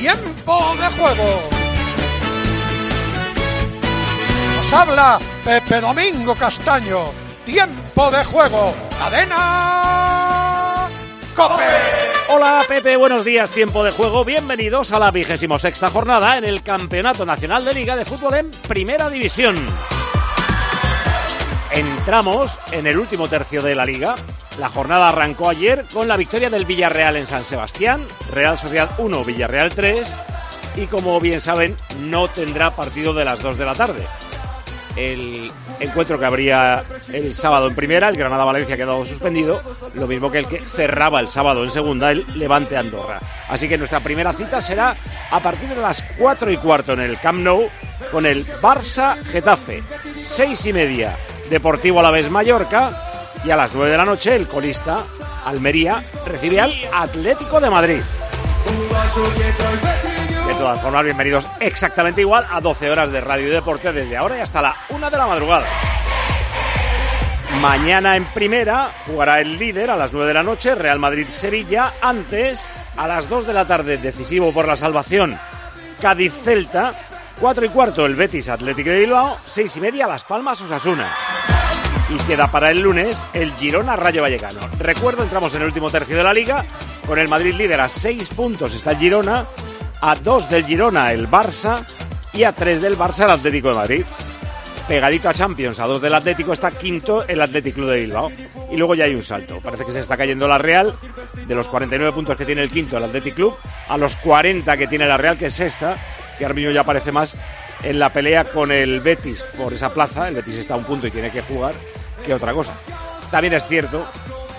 Tiempo de juego. Nos habla Pepe Domingo Castaño. Tiempo de juego. Cadena. Cope. Hola Pepe, buenos días, tiempo de juego. Bienvenidos a la vigésimo sexta jornada en el Campeonato Nacional de Liga de Fútbol en Primera División. Entramos en el último tercio de la liga. La jornada arrancó ayer con la victoria del Villarreal en San Sebastián, Real Sociedad 1, Villarreal 3 y como bien saben no tendrá partido de las 2 de la tarde. El encuentro que habría el sábado en primera, el Granada-Valencia ha quedado suspendido, lo mismo que el que cerraba el sábado en segunda, el Levante-Andorra. Así que nuestra primera cita será a partir de las 4 y cuarto en el Camp Nou con el Barça-Getafe. Seis y media, Deportivo Alavés Mallorca y a las 9 de la noche el colista Almería recibe al Atlético de Madrid. De todas formas, bienvenidos exactamente igual a 12 horas de radio y deporte desde ahora y hasta la 1 de la madrugada. Mañana en primera jugará el líder a las 9 de la noche, Real Madrid-Sevilla. Antes, a las 2 de la tarde, decisivo por la salvación, Cádiz-Celta. 4 y cuarto, el Betis-Atlético de Bilbao. 6 y media, Las Palmas-Osasuna. Y queda para el lunes el Girona Rayo Vallecano. Recuerdo, entramos en el último tercio de la liga, con el Madrid líder a 6 puntos está el Girona, a 2 del Girona el Barça y a 3 del Barça el Atlético de Madrid. Pegadito a Champions, a 2 del Atlético está quinto el Atlético Club de Bilbao. Y luego ya hay un salto. Parece que se está cayendo la Real, de los 49 puntos que tiene el quinto el Atlético Club, a los 40 que tiene la Real, que es sexta, que ahora ya aparece más en la pelea con el Betis por esa plaza. El Betis está a un punto y tiene que jugar que otra cosa. También es cierto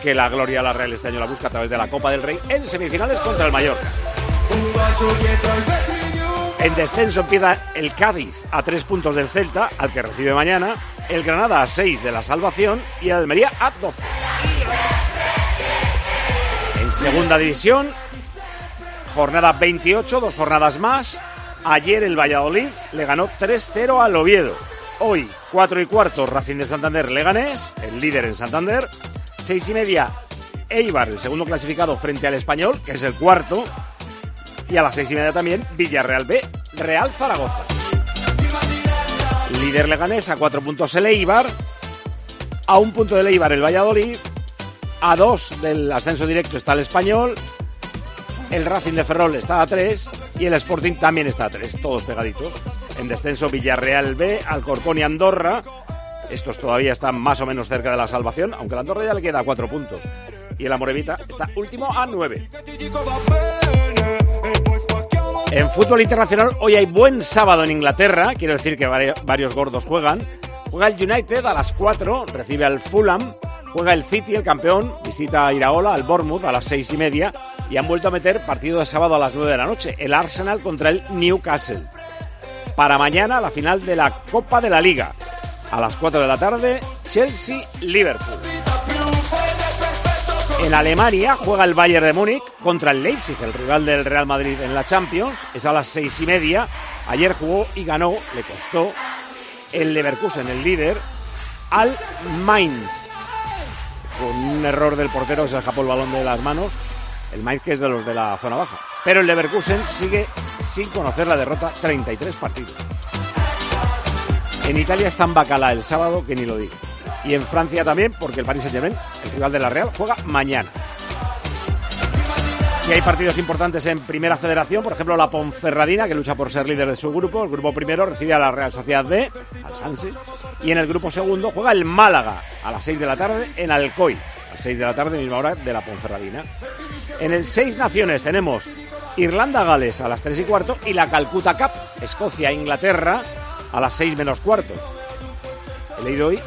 que la gloria la Real este año la busca a través de la Copa del Rey en semifinales contra el Mallorca. En descenso empieza el Cádiz a tres puntos del Celta, al que recibe mañana, el Granada a seis de la Salvación y el Almería a 12. En segunda división, jornada 28, dos jornadas más. Ayer el Valladolid le ganó 3-0 al Oviedo. Hoy, 4 y cuarto, Racing de Santander Leganés, el líder en Santander. 6 y media, Eibar, el segundo clasificado frente al Español, que es el cuarto. Y a las 6 y media también, Villarreal B, Real Zaragoza. Líder Leganés a 4 puntos el Eibar. A un punto del Eibar el Valladolid. A 2 del ascenso directo está el Español. El Racing de Ferrol está a 3 y el Sporting también está a 3, todos pegaditos. En descenso Villarreal B, Alcorcón y Andorra. Estos todavía están más o menos cerca de la salvación, aunque el Andorra ya le queda a 4 puntos. Y el Amorevita está último a 9. En fútbol internacional hoy hay buen sábado en Inglaterra, quiero decir que vari- varios gordos juegan. Juega el United a las 4, recibe al Fulham. Juega el City, el campeón, visita a Iraola, al Bournemouth a las 6 y media. Y han vuelto a meter partido de sábado a las 9 de la noche, el Arsenal contra el Newcastle. Para mañana la final de la Copa de la Liga. A las 4 de la tarde, Chelsea-Liverpool. En Alemania juega el Bayern de Múnich contra el Leipzig, el rival del Real Madrid en la Champions. Es a las seis y media. Ayer jugó y ganó, le costó el Leverkusen, el líder, al Mainz. Con un error del portero se escapó el balón de las manos. El Mainz que es de los de la zona baja. Pero el Leverkusen sigue sin conocer la derrota 33 partidos. En Italia está en Bacala el sábado, que ni lo digo. Y en Francia también, porque el Paris Saint-Germain, el rival de la Real, juega mañana. Si hay partidos importantes en Primera Federación, por ejemplo la Ponferradina, que lucha por ser líder de su grupo. El grupo primero recibe a la Real Sociedad B, al Sanse. Y en el grupo segundo juega el Málaga a las 6 de la tarde en Alcoy. A las 6 de la tarde, misma hora de la Ponferradina. En el Seis Naciones tenemos Irlanda-Gales a las 3 y cuarto y la Calcuta Cup, Escocia-Inglaterra a las 6 menos cuarto. He leído hoy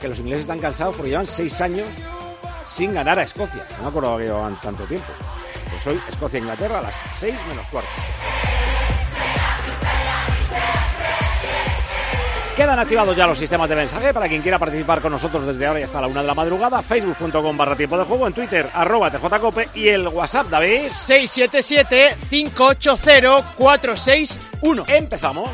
que los ingleses están cansados porque llevan 6 años sin ganar a Escocia. No me acuerdo que llevaban tanto tiempo. Pues hoy Escocia-Inglaterra a las 6 menos cuarto. Quedan activados ya los sistemas de mensaje para quien quiera participar con nosotros desde ahora y hasta la una de la madrugada. Facebook.com barra tiempo de juego, en Twitter arroba TJCope y el WhatsApp, David. 677-580-461. Empezamos.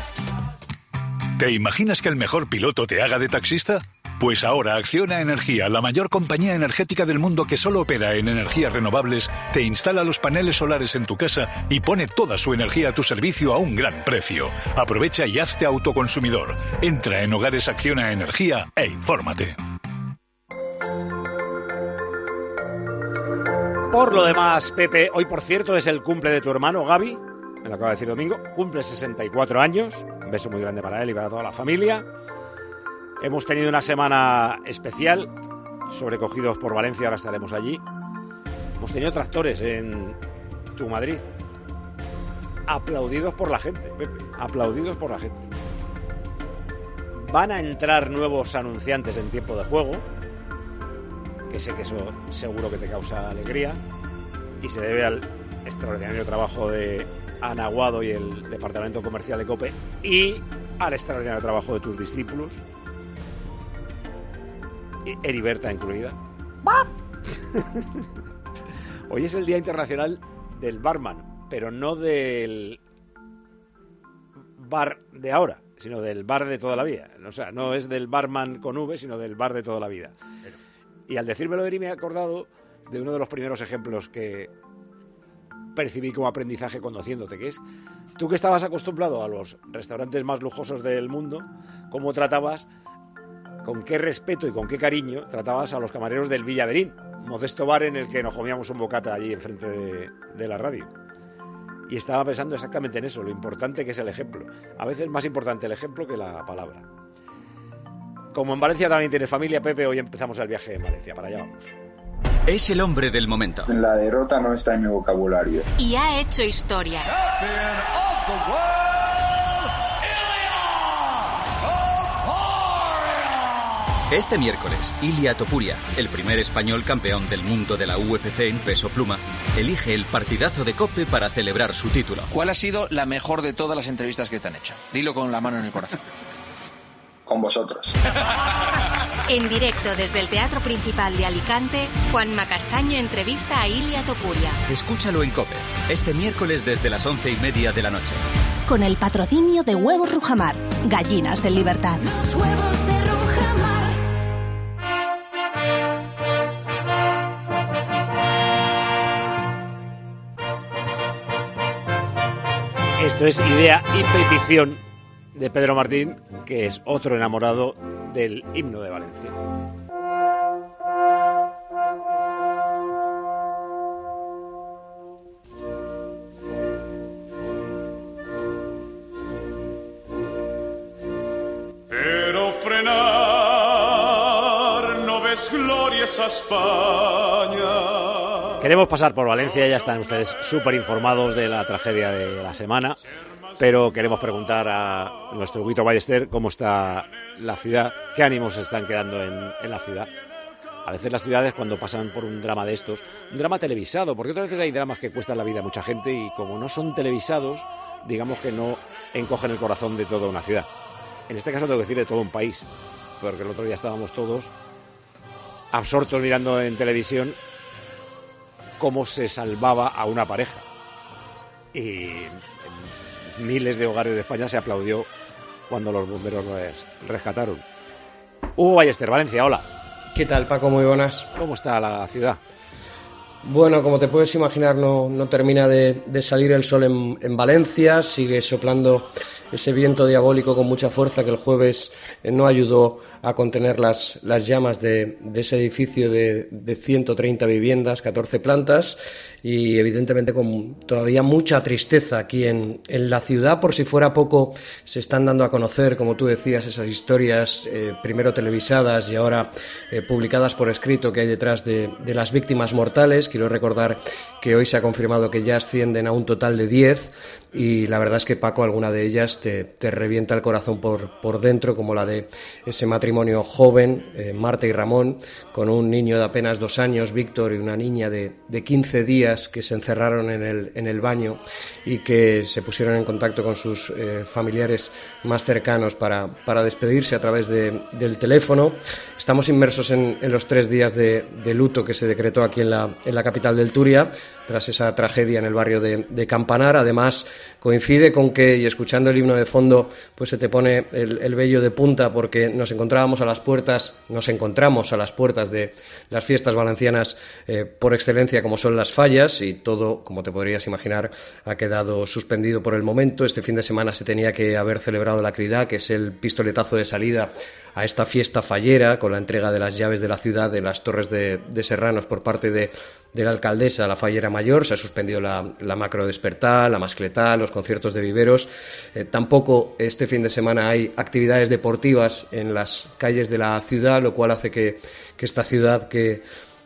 ¿Te imaginas que el mejor piloto te haga de taxista? Pues ahora Acciona Energía, la mayor compañía energética del mundo que solo opera en energías renovables, te instala los paneles solares en tu casa y pone toda su energía a tu servicio a un gran precio. Aprovecha y hazte autoconsumidor. Entra en Hogares Acciona Energía e infórmate. Por lo demás, Pepe, hoy por cierto es el cumple de tu hermano Gaby, me lo acaba de decir Domingo, cumple 64 años, un beso muy grande para él y para toda la familia. Hemos tenido una semana especial, sobrecogidos por Valencia, ahora estaremos allí. Hemos tenido tractores en tu Madrid. Aplaudidos por la gente, aplaudidos por la gente. Van a entrar nuevos anunciantes en tiempo de juego, que sé que eso seguro que te causa alegría, y se debe al extraordinario trabajo de Ana Aguado y el Departamento Comercial de COPE, y al extraordinario trabajo de tus discípulos, Heriberta incluida. Hoy es el Día Internacional del Barman, pero no del bar de ahora, sino del bar de toda la vida. O sea, no es del barman con V, sino del bar de toda la vida. Y al decírmelo, Eri, me he acordado de uno de los primeros ejemplos que percibí como aprendizaje conociéndote, que es tú que estabas acostumbrado a los restaurantes más lujosos del mundo, cómo tratabas con qué respeto y con qué cariño tratabas a los camareros del Villaverín, modesto bar en el que nos comíamos un bocata allí enfrente de, de la radio. Y estaba pensando exactamente en eso, lo importante que es el ejemplo. A veces más importante el ejemplo que la palabra. Como en Valencia también tienes familia, Pepe, hoy empezamos el viaje en Valencia. Para allá vamos. Es el hombre del momento. La derrota no está en mi vocabulario. Y ha hecho historia. Este miércoles, Ilia Topuria, el primer español campeón del mundo de la UFC en peso pluma, elige el partidazo de Cope para celebrar su título. ¿Cuál ha sido la mejor de todas las entrevistas que te han hecho? Dilo con la mano en el corazón. Con vosotros. En directo desde el Teatro Principal de Alicante, Juan Macastaño entrevista a Ilia Topuria. Escúchalo en Cope, este miércoles desde las once y media de la noche. Con el patrocinio de Huevos Rujamar, gallinas en libertad. Los huevos de Esto es idea y petición de Pedro Martín, que es otro enamorado del himno de Valencia. Pero frenar, no ves glorias a España. Queremos pasar por Valencia, ya están ustedes súper informados de la tragedia de la semana, pero queremos preguntar a nuestro Guito Ballester cómo está la ciudad, qué ánimos están quedando en, en la ciudad. A veces las ciudades cuando pasan por un drama de estos, un drama televisado, porque otras veces hay dramas que cuestan la vida a mucha gente y como no son televisados, digamos que no encogen el corazón de toda una ciudad. En este caso tengo que decir de todo un país, porque el otro día estábamos todos absortos mirando en televisión cómo se salvaba a una pareja. Y en miles de hogares de España se aplaudió cuando los bomberos les rescataron. Hugo Ballester, Valencia, hola. ¿Qué tal, Paco? Muy buenas. ¿Cómo está la ciudad? Bueno, como te puedes imaginar, no, no termina de, de salir el sol en, en, Valencia, sigue soplando ese viento diabólico con mucha fuerza que el jueves eh, no ayudó a contener las, las llamas de, ese edificio de, de 130 viviendas, 14 plantas y evidentemente con todavía mucha tristeza aquí en, en, la ciudad. Por si fuera poco, se están dando a conocer, como tú decías, esas historias eh, primero televisadas y ahora eh, publicadas por escrito que hay detrás de, de, las víctimas mortales. Quiero recordar que hoy se ha confirmado que ya ascienden a un total de 10 y la verdad es que Paco, alguna de ellas te, te revienta el corazón por, por, dentro, como la de ese matrimonio joven, eh, Marta y Ramón, con un niño de apenas dos años, Víctor, y una niña de, de 15 días que se encerraron en el, en el, baño y que se pusieron en contacto con sus eh, familiares más cercanos para, para despedirse a través de, del teléfono. Estamos inmersos en, en los tres días de, de, luto que se decretó aquí en la, en la capital del Turia, tras esa tragedia en el barrio de, de Campanar. Además, coincide con que, y escuchando el de fondo, pues se te pone el, el, vello de punta porque nos encontrábamos a las puertas, nos encontramos a las puertas de las fiestas valencianas eh, por excelencia como son las fallas y todo, como te podrías imaginar, ha quedado suspendido por el momento. Este fin de semana se tenía que haber celebrado la Crida, que es el pistoletazo de salida a esta fiesta fallera con la entrega de las llaves de la ciudad de las Torres de, de Serranos por parte de, de, la alcaldesa, la fallera mayor. Se ha suspendido la, la macro despertar, la mascletá, los conciertos de viveros. Eh, tampoco este fin de semana hay actividades deportivas en las calles de la ciudad, lo cual hace que, que esta ciudad que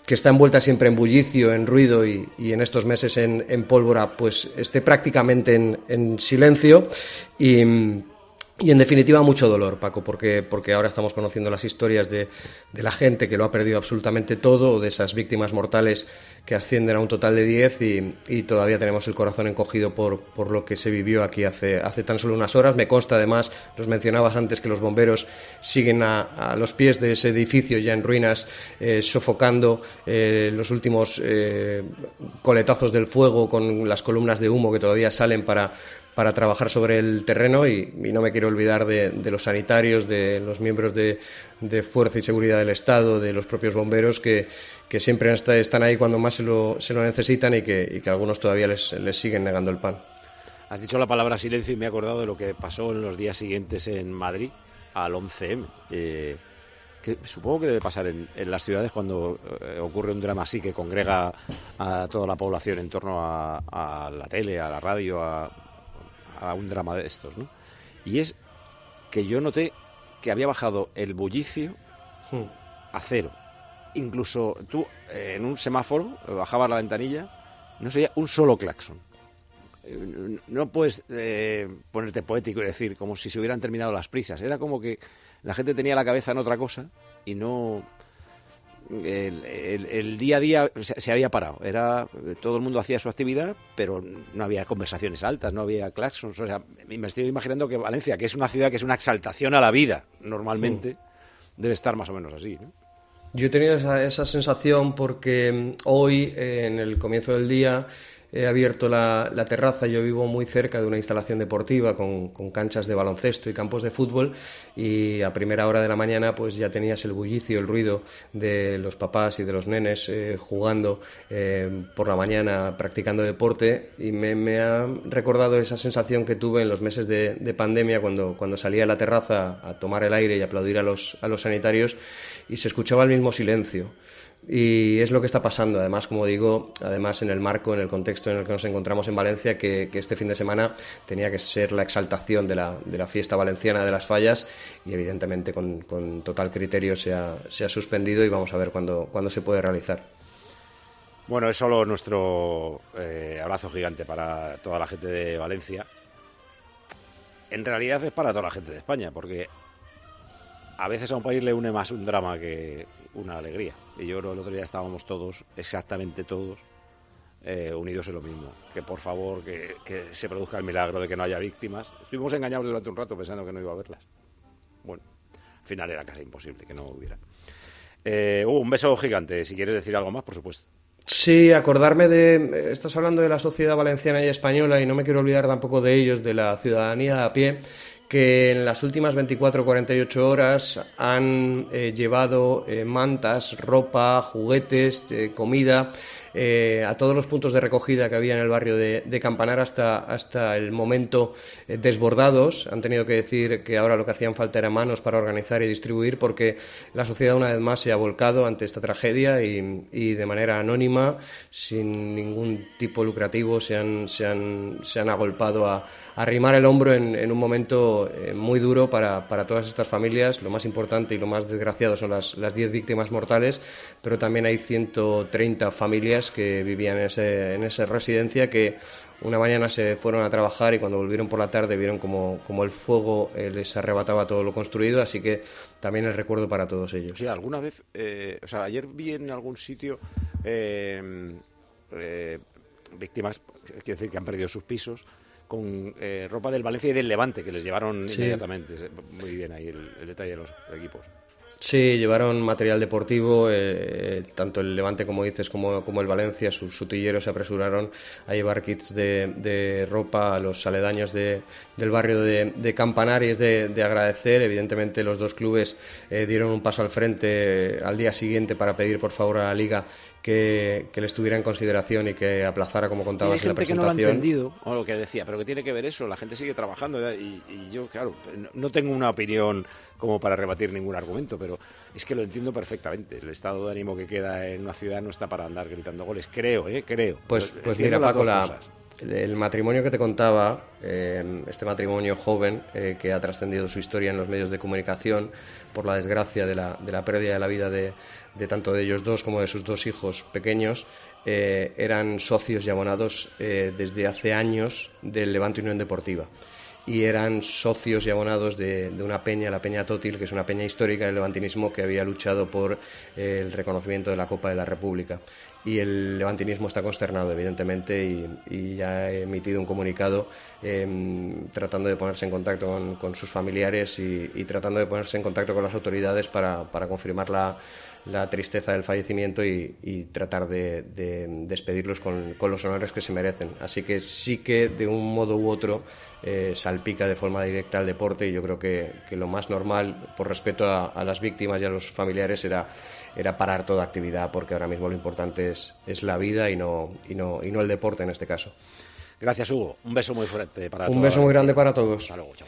que está envuelta siempre en bullicio, en ruido y, y en estos meses en, en, pólvora, pues esté prácticamente en, en silencio. Y en definitiva mucho dolor, Paco, porque, porque ahora estamos conociendo las historias de, de, la gente que lo ha perdido absolutamente todo, de esas víctimas mortales que ascienden a un total de 10 y, y todavía tenemos el corazón encogido por, por, lo que se vivió aquí hace, hace tan solo unas horas. Me consta además, los mencionabas antes, que los bomberos siguen a, a los pies de ese edificio ya en ruinas, eh, sofocando eh, los últimos eh, coletazos del fuego con las columnas de humo que todavía salen para para trabajar sobre el terreno y, no me quiero olvidar de, los sanitarios, de los miembros de, de, Fuerza y Seguridad del Estado, de los propios bomberos que, que siempre están ahí cuando más se lo, se lo necesitan y que, que, algunos todavía les, les siguen negando el pan. Has dicho la palabra silencio y me he acordado de lo que pasó en los días siguientes en Madrid al 11M. Eh, que supongo que debe pasar en, las ciudades cuando eh, ocurre un drama así que congrega a toda la población en torno a la tele, a la radio, a, a un drama de estos, ¿no? Y es que yo noté que había bajado el bullicio hmm. a cero. Incluso tú, eh, en un semáforo, bajabas la ventanilla, no sería un solo claxon. Eh, no puedes eh, ponerte poético y decir como si se hubieran terminado las prisas. Era como que la gente tenía la cabeza en otra cosa y no, el, el, el, día a día se, se, había parado. Era todo el mundo hacía su actividad, pero no había conversaciones altas, no había claxons. O sea, me estoy imaginando que Valencia, que es una ciudad que es una exaltación a la vida, normalmente, mm. debe estar más o menos así. ¿no? Yo he tenido esa, esa sensación porque hoy, eh, en el comienzo del día, he abierto la, la, terraza. Yo vivo muy cerca de una instalación deportiva con, canchas de baloncesto y campos de fútbol y a primera hora de la mañana pues ya tenías el bullicio, el ruido de los papás y de los nenes eh, jugando eh, por la mañana, practicando deporte y me, ha recordado esa sensación que tuve en los meses de, de, pandemia cuando, cuando salía a la terraza a tomar el aire y aplaudir a los sanitarios y se escuchaba el mismo silencio. Y es lo que está pasando, además, como digo, además en el marco, en el contexto en el que nos encontramos en Valencia, que, este fin de semana tenía que ser la exaltación de la, de la fiesta valenciana de las fallas y evidentemente con, total criterio se ha, se ha, suspendido y vamos a ver cuándo, cuándo se puede realizar. Bueno, es solo nuestro eh, abrazo gigante para toda la gente de Valencia. En realidad es para toda la gente de España, porque a veces a un país le une más un drama que una alegría. Y yo creo que el otro día estábamos todos, exactamente todos, eh, unidos en lo mismo. Que por favor, que, se produzca el milagro de que no haya víctimas. Estuvimos engañados durante un rato pensando que no iba a haberlas. Bueno, al final era casi imposible que no hubiera. Eh, uh, un beso gigante. Si quieres decir algo más, por supuesto. Sí, acordarme de. Estás hablando de la sociedad valenciana y española y no me quiero olvidar tampoco de ellos, de la ciudadanía a pie que en las últimas 24 o 48 horas han eh, llevado eh, mantas, ropa, juguetes, eh, comida eh, a todos los puntos de recogida que había en el barrio de, Campanar hasta, hasta el momento eh, desbordados. Han tenido que decir que ahora lo que hacían falta era manos para organizar y distribuir porque la sociedad una vez más se ha volcado ante esta tragedia y, de manera anónima, sin ningún tipo lucrativo, se han, se han, se han agolpado a, arrimar el hombro en, un momento eh, muy duro para, para, todas estas familias. Lo más importante y lo más desgraciado son las, las 10 víctimas mortales, pero también hay 130 familias que vivían en, ese, en esa residencia que una mañana se fueron a trabajar y cuando volvieron por la tarde vieron como, como el fuego eh, les arrebataba todo lo construido, así que también el recuerdo para todos ellos. Sí, alguna vez, eh, o sea, ayer vi en algún sitio víctimas, quiero decir, que han perdido sus pisos con eh, ropa del Valencia y del Levante, que les llevaron inmediatamente. Muy bien ahí el, detalle de los equipos. Sí, llevaron material deportivo, eh, tanto el Levante, como dices, como, como el Valencia, sus sutilleros se apresuraron a llevar kits de, ropa a los aledaños de, del barrio de, de Campanar y es de, agradecer. Evidentemente, los dos clubes eh, dieron un paso al frente al día siguiente para pedir por favor a la Liga que, que, le estuviera en consideración y que aplazara, como contabas, en la presentación. que no lo ha entendido, o lo que decía, pero que tiene que ver eso, la gente sigue trabajando y, yo, claro, no tengo una opinión como para rebatir ningún argumento, pero es que lo entiendo perfectamente. El estado de ánimo que queda en una ciudad no está para andar gritando goles, creo, ¿eh? Creo. Pues, pues mira, Paco, la, el matrimonio que te contaba, eh, este matrimonio joven eh, que ha trascendido su historia en los medios de comunicación por la desgracia de la, pérdida de la vida de, de, tanto de ellos dos como de sus dos hijos pequeños, eh, eran socios y abonados desde hace años del Levante Unión Deportiva. Y eran socios y abonados de, de, una peña, la Peña Tótil, que es una peña histórica del levantinismo que había luchado por el reconocimiento de la Copa de la República y el levantinismo está consternado, evidentemente, y, ya ha emitido un comunicado em, tratando de ponerse en contacto con, sus familiares y, tratando de ponerse en contacto con las autoridades para, confirmar la, tristeza del fallecimiento y, tratar de, despedirlos con, los honores que se merecen. Así que sí que de un modo u otro eh, salpica de forma directa al deporte y yo creo que, lo más normal, por respeto a, a las víctimas y a los familiares, era era parar toda actividad porque ahora mismo lo importante es, es la vida y no, y, no, y no el deporte en este caso. Gracias, Hugo. Un beso muy fuerte para todos. Un beso muy grande para todos. Hasta luego, chao.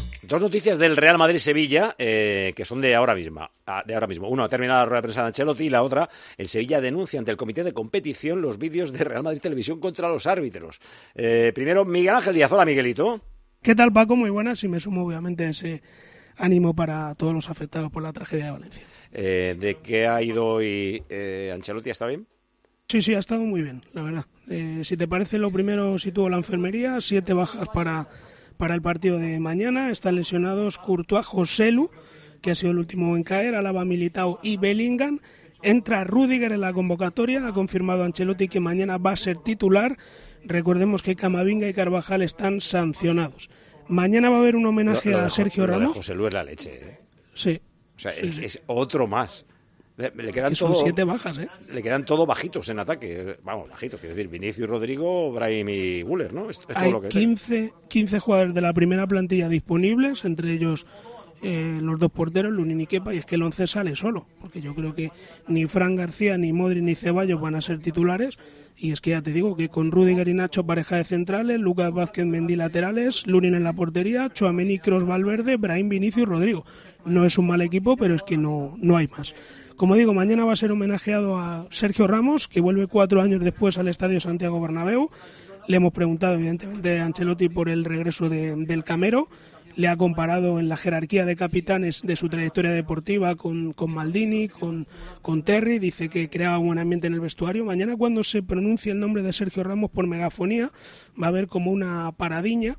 Dos noticias del Real Madrid-Sevilla eh, que son de ahora mismo. Ah, de ahora mismo. Uno, ha terminado la rueda de prensa de Ancelotti y la otra, el Sevilla denuncia ante el comité de competición los vídeos de Real Madrid Televisión contra los árbitros. Eh, primero, Miguel Ángel Díaz. Hola, Miguelito. ¿Qué tal, Paco? Muy buenas y me sumo obviamente a ese ánimo para todos los afectados por la tragedia de Valencia. Eh, ¿De qué ha ido hoy Ancelotti? ¿Está bien? Sí, sí, ha estado muy bien, la verdad. si te parece, lo primero situó la enfermería, siete bajas para para el partido de mañana. Están lesionados Courtois, Joselu, que ha sido el último en caer, Alaba Militao y Bellingham. Entra Rudiger en la convocatoria, ha confirmado Ancelotti que mañana va a ser titular. Recordemos que Camavinga y Carvajal están sancionados. Mañana va a haber un homenaje a Sergio Ramos. José Luis la leche. ¿eh? Sí. O sea, es, otro más. Le, quedan son siete bajas, ¿eh? Le quedan todo bajitos en ataque. Vamos, bajitos, quiero decir, Vinicius, Rodrigo, Brahim y Guller, ¿no? Hay 15, 15 jugadores de la primera plantilla disponibles, entre ellos eh, los dos porteros, Lunin y Kepa, y es que el once sale solo, porque yo creo que ni Fran García, ni Modri, ni Ceballos van a ser titulares, y es que ya te digo que con Rudiger y Nacho pareja de centrales, Lucas Vázquez Mendy laterales, Lunin en la portería, Chuameni, Cross Valverde, Brahim, Vinicius, Rodrigo. No es un mal equipo, pero es que no, no hay más. Como digo, mañana va a ser homenajeado a Sergio Ramos, que vuelve cuatro años después al Estadio Santiago Bernabéu. Le hemos preguntado, evidentemente, a Ancelotti por el regreso del Camero. Le ha comparado en la jerarquía de capitanes de su trayectoria deportiva con, Maldini, con, con Terry. Dice que creaba buen ambiente en el vestuario. Mañana, cuando se pronuncie el nombre de Sergio Ramos por megafonía, va a haber como una paradiña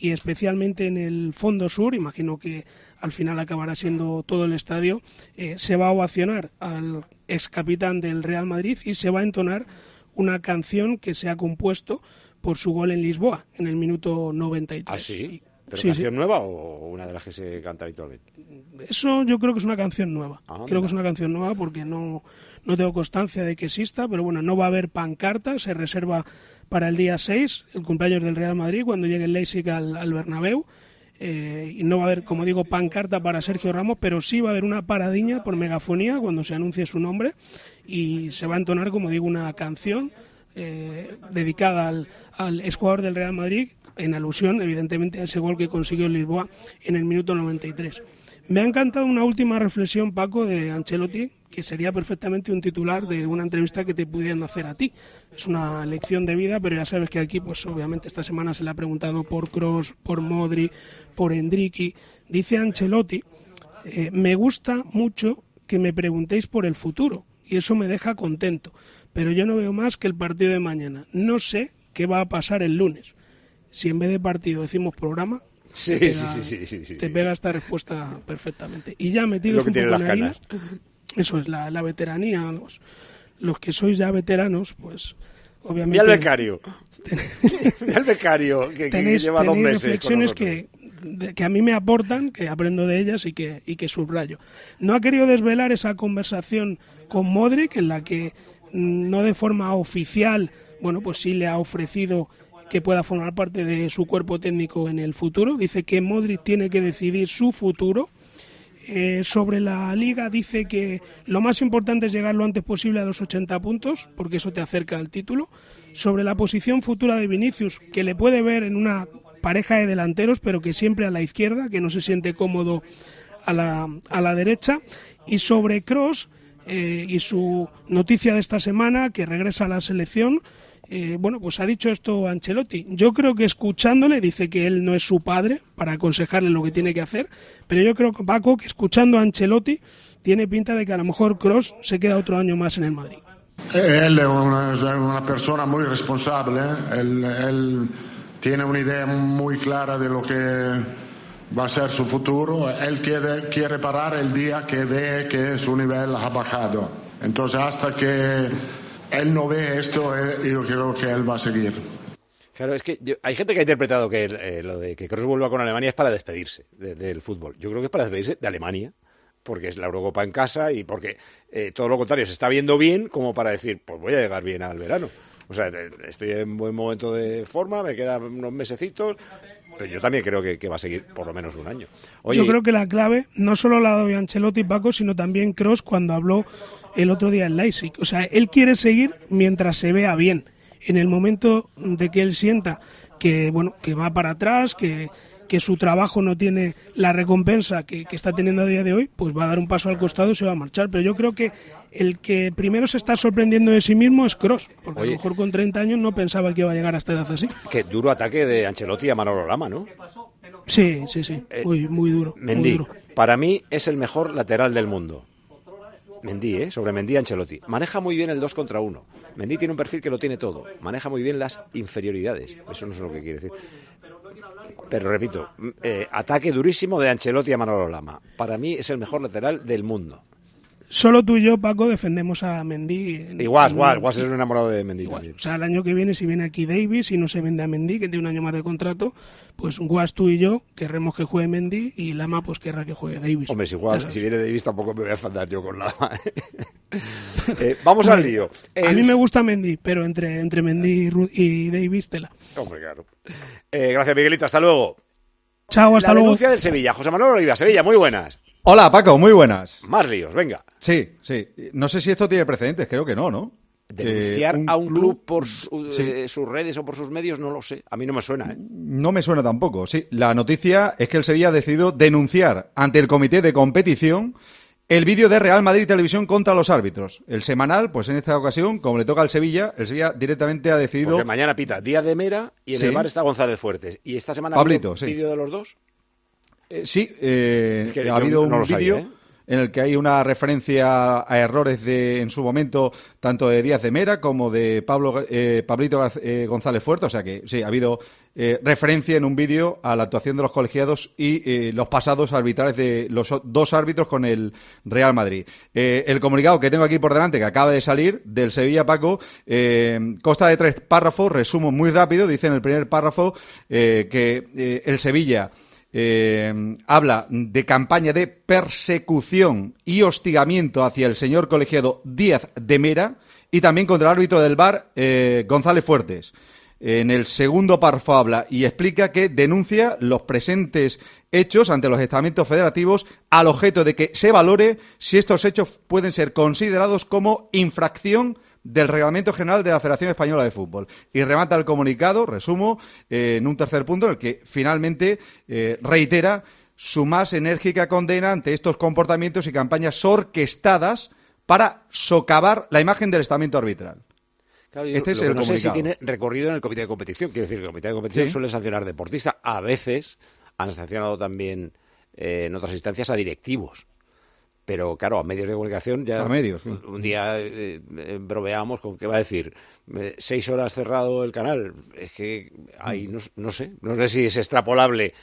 y especialmente en el fondo sur, imagino que al final acabará siendo todo el estadio, eh, se va a ovacionar al ex capitán del Real Madrid y se va a entonar una canción que se ha compuesto por su gol en Lisboa en el minuto 93. ¿Ah, sí? ¿Pero canción nueva o una de las que se canta habitualmente? Eso yo creo que es una canción nueva. creo que es una canción nueva porque no, no tengo constancia de que exista, pero bueno, no va a haber pancarta, se reserva para el día 6, el cumpleaños del Real Madrid, cuando llegue el Leipzig al, al Bernabéu. Eh, y no va a haber, como digo, pancarta para Sergio Ramos, pero sí va a haber una paradiña por megafonía cuando se anuncie su nombre y se va a entonar, como digo, una canción eh, dedicada al, al exjugador del Real Madrid, en alusión, evidentemente, a ese gol que consiguió el Lisboa en el minuto 93. Me ha encantado una última reflexión, Paco, de Ancelotti, que sería perfectamente un titular de una entrevista que te pudieran hacer a ti. Es una lección de vida, pero ya sabes que aquí, pues obviamente esta semana se le ha preguntado por Cross, por Modri, por Endricky. Dice Ancelotti, eh, me gusta mucho que me preguntéis por el futuro y eso me deja contento, pero yo no veo más que el partido de mañana. No sé qué va a pasar el lunes. Si en vez de partido decimos programa, Sí, te, sí, pega, sí, sí, sí, te sí. pega esta respuesta perfectamente. Y ya metidos un poco en harina, canas. Eso es la, la veteranía. Los, los que sois ya veteranos, pues obviamente. Mira el becario. Mira el becario, que, que tenéis, lleva dos meses. reflexiones que, que a mí me aportan, que aprendo de ellas y que, y que subrayo. No ha querido desvelar esa conversación con Modric, en la que mm, no de forma oficial, bueno, pues sí le ha ofrecido que pueda formar parte de su cuerpo técnico en el futuro. Dice que Modric tiene que decidir su futuro. Eh, sobre la liga dice que lo más importante es llegar lo antes posible a los 80 puntos, porque eso te acerca al título. Sobre la posición futura de Vinicius, que le puede ver en una pareja de delanteros, pero que siempre a la izquierda, que no se siente cómodo a la, a la derecha. Y sobre Cross y su noticia de esta semana, que regresa a la selección, eh, bueno, pues ha dicho esto Ancelotti. Yo creo que escuchándole, dice que él no es su padre para aconsejarle lo que tiene que hacer, pero yo creo que Paco, que escuchando a Ancelotti, tiene pinta de que a lo mejor Cross se queda otro año más en el Madrid. Él es una, persona muy responsable, ¿eh? él, él tiene una idea muy clara de lo que va a ser su futuro, él quiere, quiere parar el día que ve que su nivel ha bajado. Entonces hasta que él no ve esto, él- yo creo que él va a seguir. Claro, es que yo- hay gente que ha interpretado que eh, lo de que Kroos vuelva con Alemania es para despedirse de- del fútbol. Yo creo que es para despedirse de Alemania, porque es la Eurocopa en casa y porque eh, todo lo contrario, se está viendo bien como para decir, pues voy a llegar bien al verano. O sea, eh, estoy en buen momento de forma, me quedan unos mesecitos, pero yo también creo que, que va a seguir por lo menos un año. Oye, Yo creo que la clave no solo la doy Ancelotti Paco, sino también Cross cuando habló el otro día en Leipzig. O sea, él quiere seguir mientras se vea bien. En el momento de que él sienta que bueno que va para atrás, que, que su trabajo no tiene la recompensa que, que está teniendo a día de hoy, pues va a dar un paso al costado y se va a marchar. Pero yo creo que el que primero se está sorprendiendo de sí mismo es Cross, porque a lo mejor con 30 años no pensaba que iba a llegar a esta edad así. qué duro ataque de Ancelotti a Manolo Lama, ¿no? Sí, sí, sí, muy, muy duro. muy Mendy, duro. para mí es el mejor lateral del mundo. Mendy, ¿eh? Sobre Mendy Ancelotti. Maneja muy bien el 2 contra 1. Mendy tiene un perfil que lo tiene todo. Maneja muy bien las inferioridades. Eso no sé lo que quiere decir. Pero repito, eh, ataque durísimo de Ancelotti a Manolo Lama. Para mí es el mejor lateral del mundo. Solo tú y yo, Paco, defendemos a Mendy. en- Igual, en- igual, igual es un enamorado de Mendy también. O sea, el año que viene, si viene aquí Davis y no se vende a Mendy, que tiene un año más de contrato, pues Guas, tú y yo querremos que juegue Mendy y Lama pues querrá que juegue Davis. Hombre, si, sabes. si viene Davis tampoco me voy a enfadar yo con Lama. Eh, vamos al lío. A mí me gusta Mendy, pero entre, entre Mendy y Ru- y Davis, tela. Hombre, claro. Eh, gracias, Miguelito. Hasta luego. Chao, hasta La luego. denuncia del Sevilla. José Manuel Oliva, Sevilla, muy buenas. Hola, Paco, muy buenas. Más líos, venga. Sí, sí. No sé si esto tiene precedentes, creo que no, ¿no? Denunciar a un club por su- Sí. eh, sus redes o por sus medios, no lo sé. A mí no me suena, ¿eh? No me suena tampoco. Sí, la noticia es que el Sevilla ha decidido denunciar ante el comité de competición el vídeo de Real Madrid Televisión contra los árbitros. El semanal, pues en esta ocasión, como le toca al Sevilla, el Sevilla directamente ha decidido... Porque mañana pita Díaz de Mera y en Sí. el bar está González Fuertes. ¿Y esta semana Pablito, ha habido sí. vídeo de los dos? Eh, sí, eh, ha habido no un vídeo. En el que hay una referencia a errores de, en su momento, tanto de Díaz de Mera como de Pablo, eh, Pablito eh, González Fuerte. O sea que sí, ha habido eh, referencia en un vídeo a la actuación de los colegiados y eh, los pasados arbitrales de los dos árbitros con el Real Madrid. El comunicado que tengo aquí por delante, que acaba de salir del Sevilla, Paco, consta de tres párrafos, resumo muy rápido, dice en el primer párrafo que el Sevilla eh, habla de campaña de persecución y hostigamiento hacia el señor colegiado Díaz de Mera y también contra el árbitro del bar eh, González Fuertes. En el segundo párrafo habla y explica que denuncia los presentes hechos ante los estamentos federativos al objeto de que se valore si estos hechos pueden ser considerados como infracción del Reglamento General de la Federación Española de Fútbol. Y remata el comunicado, resumo, eh, en un tercer punto en el que finalmente eh, reitera su más enérgica condena ante estos comportamientos y campañas orquestadas para socavar la imagen del estamento arbitral. Claro, este es el no sé si tiene recorrido en el comité de competición. Quiero decir, el comité de competición Sí. suele sancionar deportistas. A veces han sancionado también eh, en otras instancias a directivos. Pero claro, a medios de comunicación ya. A medios, sí. Un, día eh, eh, bromeamos con que va a decir eh, seis horas cerrado el canal. Es que ahí Mm. no, no sé. No sé si es extrapolable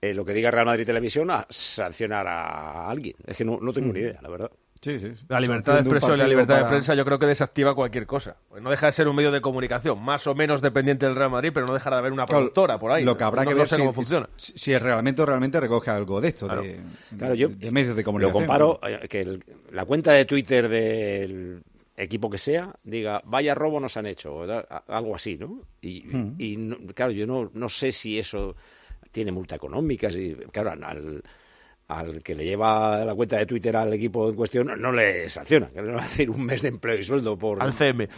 eh, lo que diga Real Madrid Televisión a sancionar a alguien. Es que no, no tengo ni idea, la verdad. Sí, sí. La libertad de expresión y la libertad de prensa yo creo que desactiva cualquier cosa. Pues no deja de ser un medio de comunicación, más o menos dependiente del Real Madrid, pero no dejará de haber una productora por ahí. Lo que habrá No- que no ver sé si, cómo funciona. si, si el reglamento realmente recoge algo de esto, de, Claro, yo de medios de Lo comunicación. comparo eh, que el- la cuenta de Twitter del equipo que sea diga vaya robo nos han hecho o da- a- algo así, ¿no? Y, Hmm. y no- claro, yo no, no sé si eso tiene multa económica, si claro al, al que le lleva la cuenta de Twitter al equipo en cuestión no, no le sanciona, que le va a decir un mes de empleo y sueldo por Al CM.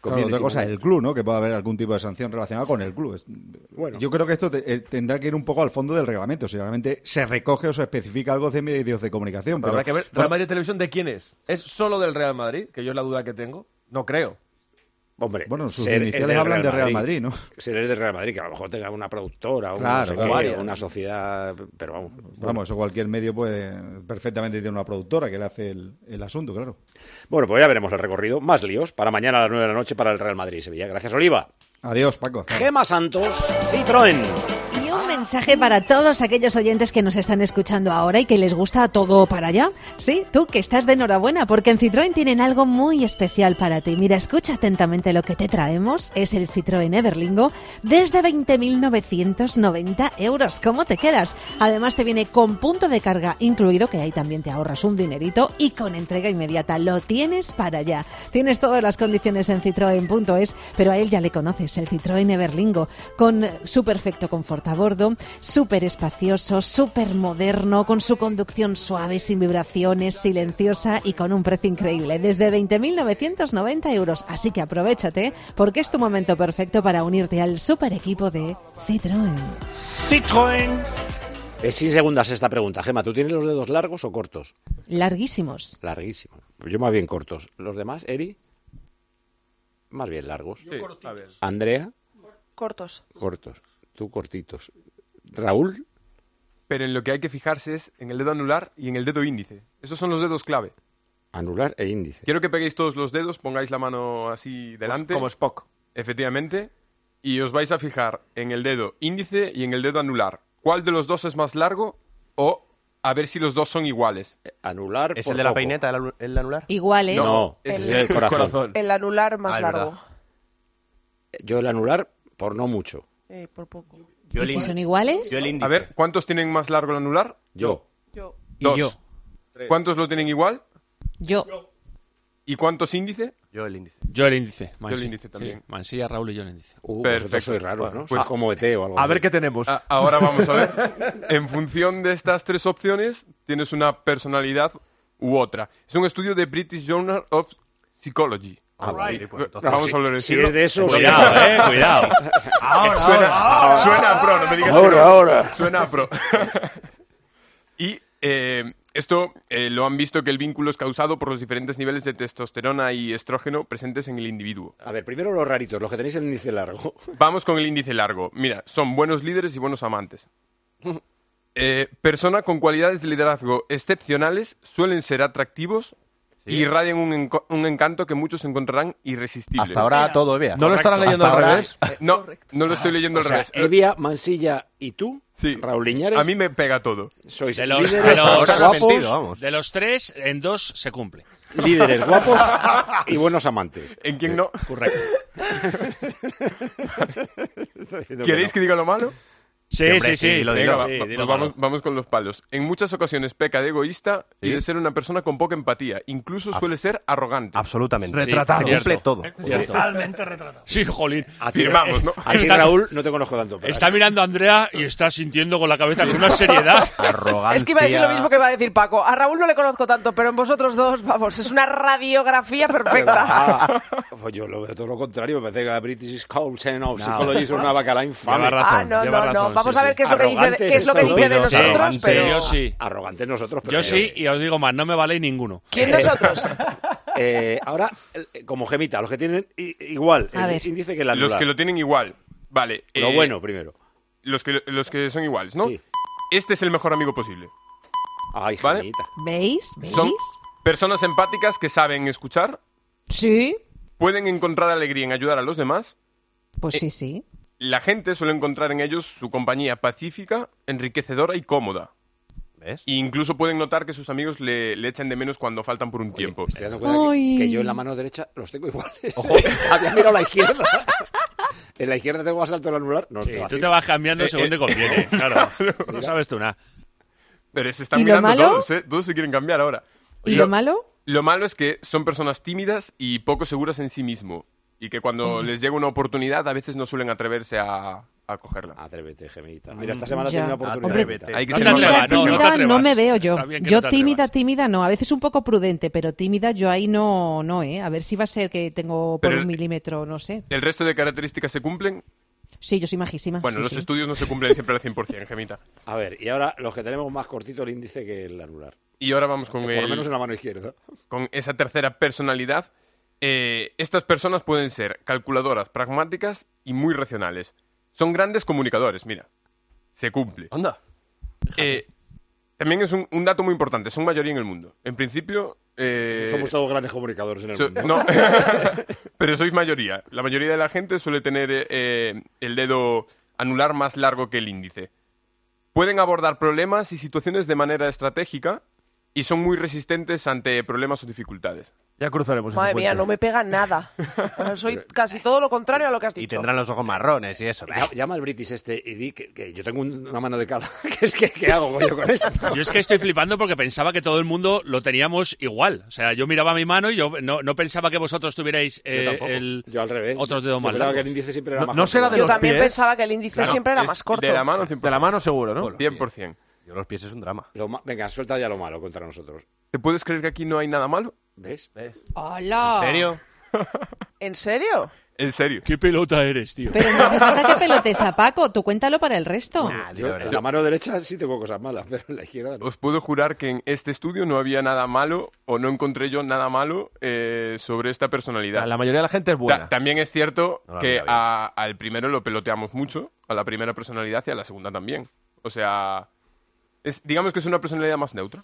Claro, otra cosa, el club, ¿no? Que pueda haber algún tipo de sanción relacionada con el club. Bueno. Yo creo que esto te- eh, tendrá que ir un poco al fondo del reglamento, si realmente se recoge o se especifica algo de medios de comunicación. Pero Pero, habrá que ver, bueno, ¿Real Madrid Televisión de quién es? ¿Es solo del Real Madrid? Que yo es la duda que tengo. No creo. Hombre, Bueno, sus iniciales hablan de Real Madrid, ¿no? Ser el de Real Madrid, que a lo mejor tenga una productora, una, Claro, Varias. una sociedad, pero vamos. Vamos, eso cualquier medio puede perfectamente tener una productora que le hace el, el asunto, claro. Bueno, pues ya veremos el recorrido. Más líos para mañana a las 9 de la noche para el Real Madrid y Sevilla. Gracias, Oliva. Adiós, Paco. Gema Santos, Citroën. Mensaje para todos aquellos oyentes que nos están escuchando ahora y que les gusta todo para allá. Sí, tú que estás de enhorabuena porque en Citroën tienen algo muy especial para ti. Mira, escucha atentamente lo que te traemos. Es el Citroën Everlingo desde 20.990 euros. ¿Cómo te quedas? Además te viene con punto de carga incluido, que ahí también te ahorras un dinerito y con entrega inmediata. Lo tienes para allá. Tienes todas las condiciones en citroen.es, pero a él ya le conoces, el Citroën Everlingo, con su perfecto confort a bordo, súper espacioso, súper moderno, con su conducción suave, sin vibraciones, silenciosa y con un precio increíble, desde 20.990 euros. Así que aprovechate, porque es tu momento perfecto para unirte al super equipo de Citroën. Citroën. Es sin segundas esta pregunta. Gema, ¿tú tienes los dedos largos o cortos? Larguísimos. Larguísimos. Yo más bien cortos. ¿Los demás, Eri? Más bien largos. ver. Andrea, Cortos. cortos. Tú cortitos. Raúl, Pero en lo que hay que fijarse es en el dedo anular y en el dedo índice. Esos son los dedos clave. anular e índice. Quiero que peguéis todos los dedos, pongáis la mano así delante. Como Spock. Efectivamente. Y os vais a fijar en el dedo índice y en el dedo anular. ¿Cuál de los dos es más largo? O a ver si los dos son iguales. Anular ¿Es el de la peineta, el, anu- el anular? Iguales. No, ese ese es el corazón. El anular más Ah, largo. verdad. Yo el anular, por no mucho. Eh, por poco. ¿Y si son iguales? A ver, ¿cuántos tienen más largo el anular? Yo. Yo. Dos. Y yo. ¿Cuántos lo tienen igual? Yo. ¿Y cuántos índice? Yo el índice. Yo el índice. Yo el índice también. Sí, Mansilla, Raúl y yo el índice. Uh, Perfecto. sois raros, ¿no? Pues- Sois como ET o algo A así. ver qué tenemos. A- ahora vamos a ver. En función de estas tres opciones, tienes una personalidad u otra. Es un estudio de British Journal of Psychology. Ah, vale, pues entonces Vamos si- a hablar de si es de eso, Cuidado, eh, cuidado. Ahora, suena, suena a pro, no me digas Ahora, ahora. Suena a pro. y eh, esto eh, lo han visto que el vínculo es causado por los diferentes niveles de testosterona y estrógeno presentes en el individuo. A ver, primero los raritos, los que tenéis el índice largo. Vamos con el índice largo. Mira, son buenos líderes y buenos amantes. Eh, persona con cualidades de liderazgo excepcionales suelen ser atractivos y irradian un, un encanto que muchos encontrarán irresistible. Hasta ahora todo bien. ¿No lo estarás leyendo Hasta al ahora- revés? eh, no, no lo estoy leyendo O al sea, revés. Evia, Mansilla y tú, Sí. Raúl Liñares, A mí me pega todo. sois De los, líderes de, los, guapos, de los tres, en dos se cumple. líderes guapos y buenos amantes. ¿En quién no? Correcto. ¿Queréis que diga lo malo? Sí, sí, sí. Dilo, dilo pues vamos, vamos con los palos. En muchas ocasiones peca de egoísta y de ser una persona con poca empatía. Incluso suele ser arrogante. Absolutamente. Retratado. Se cumple todo. Totalmente retratado. Sí, jolín. A ti, Firmamos, ¿no? A ti, Está- Raúl, no te conozco tanto. pero- Está mirando a Andrea y está sintiendo con la cabeza con una seriedad. Arrogancia. Es que iba a decir lo mismo que iba a decir Paco. A Raúl no le conozco tanto, pero en vosotros dos, vamos, es una radiografía perfecta. Ah, pues yo lo veo todo lo contrario. Me parece que la British Council of Psychology es una bacala infame. Lleva razón, ah, no, lleva no, no. Vamos sí, a ver qué es lo que dice, qué es lo que dice de nosotros, pero... yo sí. Arrogantes nosotros. pero Yo sí, y os digo más, no me valéis ninguno. ¿Quién nosotros? Eh, ahora, eh, como gemita, los que tienen igual A el ver. índice que la Los que lo tienen igual. Vale. Lo eh, bueno primero. Los que, los que son iguales, ¿no? Sí. Este es el mejor amigo posible. Ay, ¿Vale? gemita. ¿Veis? ¿Veis? Son personas empáticas que saben escuchar, Sí. pueden encontrar alegría en ayudar a los demás. Pues Eh, sí, sí. La gente suele encontrar en ellos su compañía pacífica, enriquecedora y cómoda. ¿Ves? E incluso pueden notar que sus amigos le, le echan de menos cuando faltan por un tiempo. Estoy dando cuenta que, yo en la mano derecha los tengo iguales. Había mirado la izquierda. en la izquierda tengo más alto el anular. No, Sí, te va tú te vas cambiando Eh, según eh. te conviene, claro. No sabes tú nada. Pero se están ¿Y lo mirando malo? todos, ¿eh? Todos se quieren cambiar ahora. ¿Y lo malo? Lo malo es que son personas tímidas y poco seguras en sí mismo. Y que cuando les llega una oportunidad a veces no suelen atreverse a, a cogerla. Atrévete, gemita. Mira, esta semana Ya. tiene una oportunidad. Hombre, Gemita. Hay que No ser Tímida, no, no tímida, me veo yo. Yo no tímida, tímida no. A veces un poco prudente, pero tímida yo ahí no, no, ¿eh? A ver si va a ser que tengo por Pero un milímetro, no sé. ¿El resto de características se cumplen? Sí, yo soy majísima. Bueno, sí, los sí. estudios no se cumplen siempre al 100%, Gemita. A ver, y ahora los que tenemos más cortito el índice que el anular. Y ahora vamos con, Por lo menos en la mano izquierda. con esa tercera personalidad. Eh, estas personas pueden ser calculadoras, pragmáticas y muy racionales. Son grandes comunicadores, mira. Se cumple. Anda. Eh, también es un, un dato muy importante, son mayoría en el mundo. En principio... eh, Somos todos grandes comunicadores en el so- mundo. no, pero sois mayoría. La mayoría de la gente suele tener eh, el dedo anular más largo que el índice. Pueden abordar problemas y situaciones de manera estratégica y son muy resistentes ante problemas o dificultades. Ya cruzaremos Madre ese mía, puente. no me pega nada. Soy casi todo lo contrario a lo que has dicho. Y tendrán los ojos marrones y eso. Ya- Llama al British este y di que, que yo tengo un- una mano de cada. ¿Qué es que qué hago yo con esto? Yo es que estoy flipando porque pensaba que todo el mundo lo teníamos igual. O sea, yo miraba mi mano y yo no, no pensaba que vosotros tuvierais eh, Yo el, Yo al revés. otros dedos Yo más pensaba que largos. el índice siempre era No- más no corto. será de Yo los también pies. pensaba que el índice Claro, siempre era más corto. De la mano 100%. De la mano seguro, ¿no? 100%. Yo los pies es un drama. Lo ma- Venga, suelta ya lo malo contra nosotros. ¿Te puedes creer que aquí no hay nada malo? ¿Ves? ¡Hola! ¿En serio? ¿En serio? En serio. ¿Qué pelota eres, tío? Pero no hace falta que pelotes a Paco, tú cuéntalo para el resto. Yo en la mano derecha sí tengo cosas malas, pero en la izquierda no. Os puedo jurar que en este estudio no había nada malo o no encontré yo nada malo eh, sobre esta personalidad. La mayoría de la gente es Ta- buena. también es cierto No la que a- al primero lo peloteamos mucho, a la primera personalidad y a la segunda también. O sea, es, digamos que es una personalidad más neutra.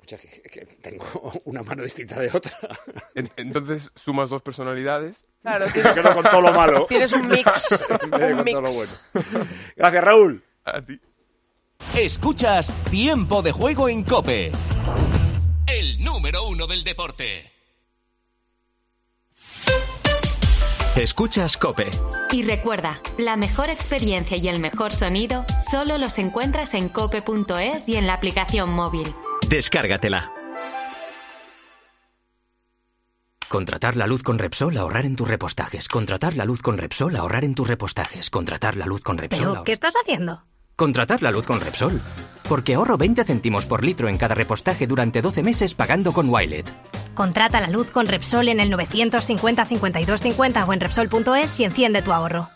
Escucha, que, que tengo una mano distinta de otra. En- entonces sumas dos personalidades. Claro, Me tienes, quedo con todo lo malo. tienes un mix. De un con todo lo mix. bueno. Gracias, Raúl. A ti. Escuchas Tiempo de Juego en Cope. El número uno del deporte. Escuchas Cope. Y recuerda, la mejor experiencia y el mejor sonido solo los encuentras en cope.es y en la aplicación móvil. Descárgatela. Contratar la luz con Repsol, ahorrar en tus repostajes. Contratar la luz con Repsol, ahorrar en tus repostajes. Contratar la luz con Repsol. ¿Pero ahorrar- qué estás haciendo? Contratar la luz con Repsol. Porque ahorro 20 céntimos por litro en cada repostaje durante 12 meses pagando con Wilet. Contrata la luz con Repsol en el 950 52 50 o en Repsol.es y enciende tu ahorro.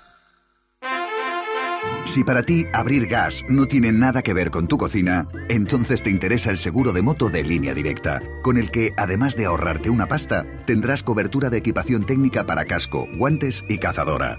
Si para ti abrir gas no tiene nada que ver con tu cocina, entonces te interesa el seguro de moto de línea directa, con el que, además de ahorrarte una pasta, tendrás cobertura de equipación técnica para casco, guantes y cazadora.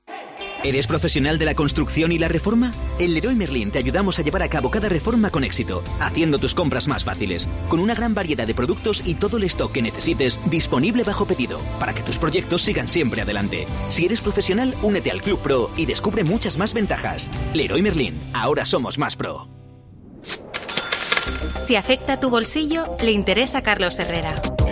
¿Eres profesional de la construcción y la reforma? En Leroy Merlin te ayudamos a llevar a cabo cada reforma con éxito, haciendo tus compras más fáciles, con una gran variedad de productos y todo el stock que necesites disponible bajo pedido, para que tus proyectos sigan siempre adelante. Si eres profesional, únete al Club Pro y descubre muchas más ventajas. Leroy Merlin, ahora somos más pro. Si afecta tu bolsillo, le interesa a Carlos Herrera.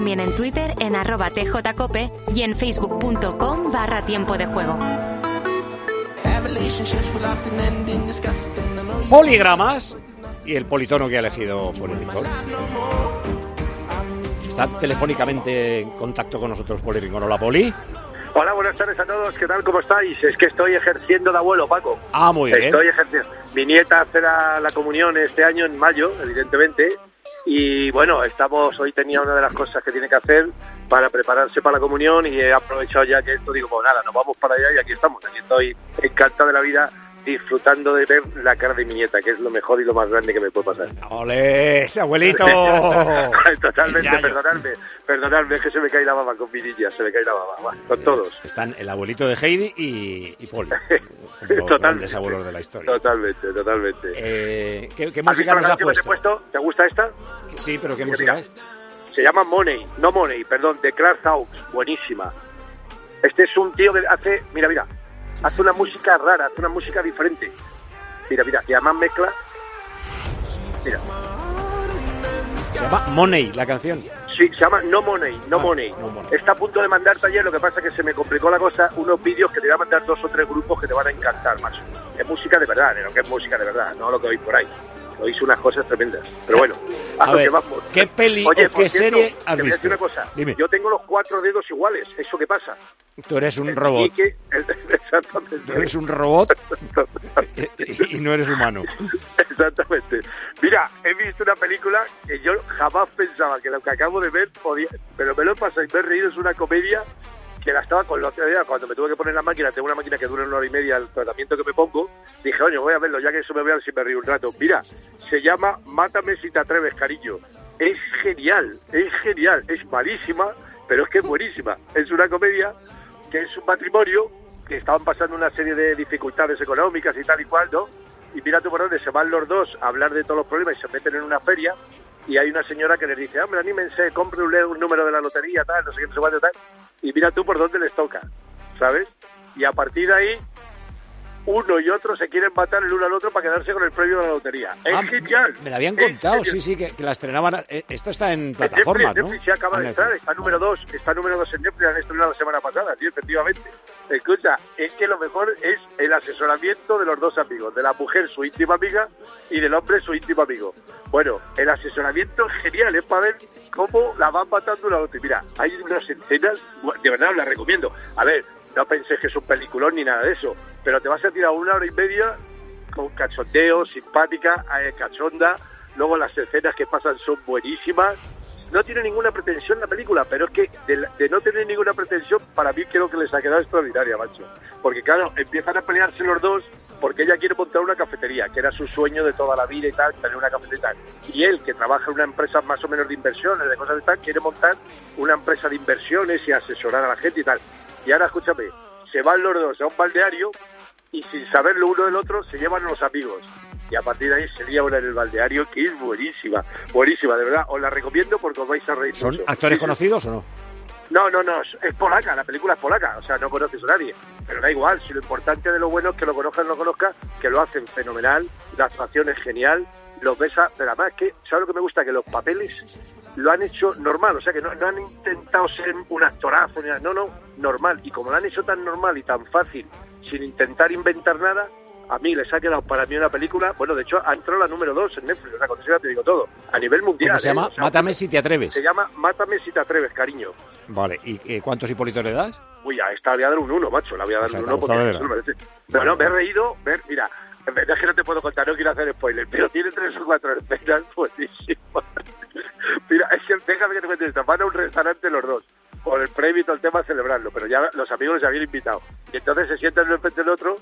También en Twitter en arroba tjcope y en facebook.com barra tiempo de juego. Poligramas y el politono que ha elegido Poli Rincón. Está telefónicamente en contacto con nosotros Poli Rincón. Hola, Poli. Hola, buenas tardes a todos. ¿Qué tal? ¿Cómo estáis? Es que estoy ejerciendo de abuelo, Paco. Ah, muy bien. Estoy ejerciendo. Mi nieta hace la, la comunión este año en mayo, evidentemente. Y bueno, estamos hoy tenía una de las cosas que tiene que hacer para prepararse para la comunión y he aprovechado ya que esto digo, pues nada, nos vamos para allá y aquí estamos. Aquí estoy encantado de la vida disfrutando de ver la cara de mi nieta, que es lo mejor y lo más grande que me puede pasar. ¡Ole, abuelito! Totalmente, perdonadme, perdonadme, es que se me cae la baba con mi niña, se me cae la baba, con todos. Están el abuelito de Heidi y, y. Los Totalmente. abuelos de la historia. Totalmente, totalmente. Eh, ¿qué, qué ¿Has música nos ha puesto? puesto? ¿Te gusta esta? Sí, pero ¿qué música mira. es? Se llama Money, no Money, perdón, de Clark Hawks, buenísima. Este es un tío que hace, mira, mira, hace una música rara, hace una música diferente. Mira, mira, y además mezcla. Mira, Se llama Money, la canción. sí, se llama No Money, No, Ah, Money. No Money. Está a punto de mandarte ayer, lo que pasa es que se me complicó la cosa, unos vídeos que te voy a mandar dos o tres grupos que te van a encantar, macho. Es música de verdad, ¿eh? ¿no? que es música de verdad, no lo que oís por ahí. Oís unas cosas tremendas. Pero bueno, a, lo ver. ¿qué peli Oye, o qué cierto, serie has te voy a decir visto? una cosa. Dime. Yo tengo los cuatro dedos iguales. ¿Eso qué pasa? Tú eres un robot. Que- exactamente. Tú eres un robot y no eres humano. Exactamente. Mira, he visto una película que yo jamás pensaba que lo que acabo de ver podía... Pero me lo he pasado y me he reído. Es una comedia que la estaba con la otra día, cuando me tuve que poner la máquina, tengo una máquina que dura una hora y media el tratamiento que me pongo, dije, oye, voy a verlo, ya que eso me voy a ver si me río un rato. Mira, se llama Mátame si te atreves, cariño. Es genial, es genial, es malísima, pero es que es buenísima. Es una comedia que es un matrimonio que estaban pasando una serie de dificultades económicas y tal y cual, ¿no? Y mira tú por dónde se van los dos a hablar de todos los problemas y se meten en una feria y hay una señora que les dice, hombre, anímense, compre un, número de la lotería, tal, no sé qué, no sé cuánto, tal. Y mira tú por dónde les toca, ¿sabes? Y a partir de ahí, uno y otro se quieren matar el uno al otro para quedarse con el premio de la lotería. Es Ah, genial. Me la habían Es contado, genial. sí, sí, que, que la estrenaban. eh, Esto está en plataformas, Netflix, ¿no? Netflix ya acaba Ah, de estar, está número dos, está número dos en Netflix, han estrenado la semana pasada, sí, efectivamente. Escucha, es que lo mejor es el asesoramiento de los dos amigos, de la mujer su íntima amiga y del hombre su íntimo amigo. Bueno, el asesoramiento es genial, es para ver cómo la van matando una otra. Mira, hay unas escenas, de verdad las recomiendo. A ver, no penséis que es un peliculón ni nada de eso, pero te vas a tirar una hora y media con cachondeo, simpática, eh, cachonda. Luego las escenas que pasan son buenísimas. No tiene ninguna pretensión la película, pero es que de, de no tener ninguna pretensión, para mí creo que les ha quedado extraordinaria, macho. Porque claro, empiezan a pelearse los dos porque ella quiere montar una cafetería, que era su sueño de toda la vida y tal, tener una cafetería. Y él, que trabaja en una empresa más o menos de inversiones, de cosas de tal, quiere montar una empresa de inversiones y asesorar a la gente y tal. Y ahora, escúchame, se van los dos a un balneario y sin saberlo uno del otro se llevan a los amigos. Y a partir de ahí se lía una en el balneario que es buenísima, buenísima, de verdad. Os la recomiendo porque os vais a reír ¿Son mucho. actores Sí, conocidos o no? No, no, no, es- es polaca, la película es polaca, o sea, no conoces a nadie. Pero da igual, si lo importante de lo bueno es que lo conozcan o no lo conozcan, que lo hacen fenomenal, la actuación es genial, los ves a... Pero además, que, ¿sabes lo que me gusta? Que los papeles lo han hecho normal, o sea que no, no han intentado ser un actorazo, ni nada, no, no, normal. Y como lo han hecho tan normal y tan fácil, sin intentar inventar nada, a mí les ha quedado para mí una película, bueno, de hecho ha entrado la número dos en Netflix, o sea, con eso ya te digo todo, a nivel mundial. ¿Cómo se ¿eh? llama? O sea, Mátame si te atreves. Se llama Mátame si te atreves, cariño. Vale, ¿y eh, cuántos hipolitos le das? Uy, a esta voy a dar un 1, macho, la voy a dar O sea, un te ha 1 porque merece. Pero no, me he reído, ver, mira, en verdad es que no te puedo contar, no quiero hacer spoiler, pero tiene tres o cuatro escenas buenísimas. Mira, es que déjame que te cuente esto, van a un restaurante los dos, por el premio y todo el tema a celebrarlo, pero ya los amigos les habían invitado. Y entonces se sientan uno frente del otro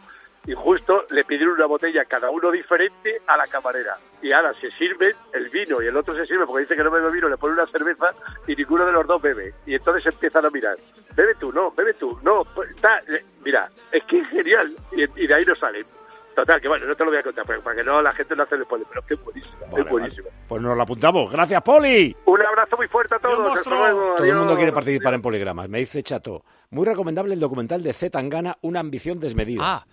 y justo le pidieron una botella cada uno diferente a la camarera. Y ahora se sirven el vino y el otro se sirve porque dice que no bebe vino, le pone una cerveza y ninguno de los dos bebe. Y entonces empiezan a mirar. Bebe tú, no, bebe tú, no. pues, eh, mira, es que es genial. Y, y de ahí no salen. Total, que bueno, no te lo voy a contar, pero para que no la gente no hace el spoiler, pero que es buenísima, es buenísima. Pues nos lo apuntamos. Gracias, Poli. Un abrazo muy fuerte a todos. Hasta luego. Todo el mundo quiere participar en poligramas. Me dice Chato. Muy recomendable el documental de Z Tangana, Una ambición desmedida. Ah,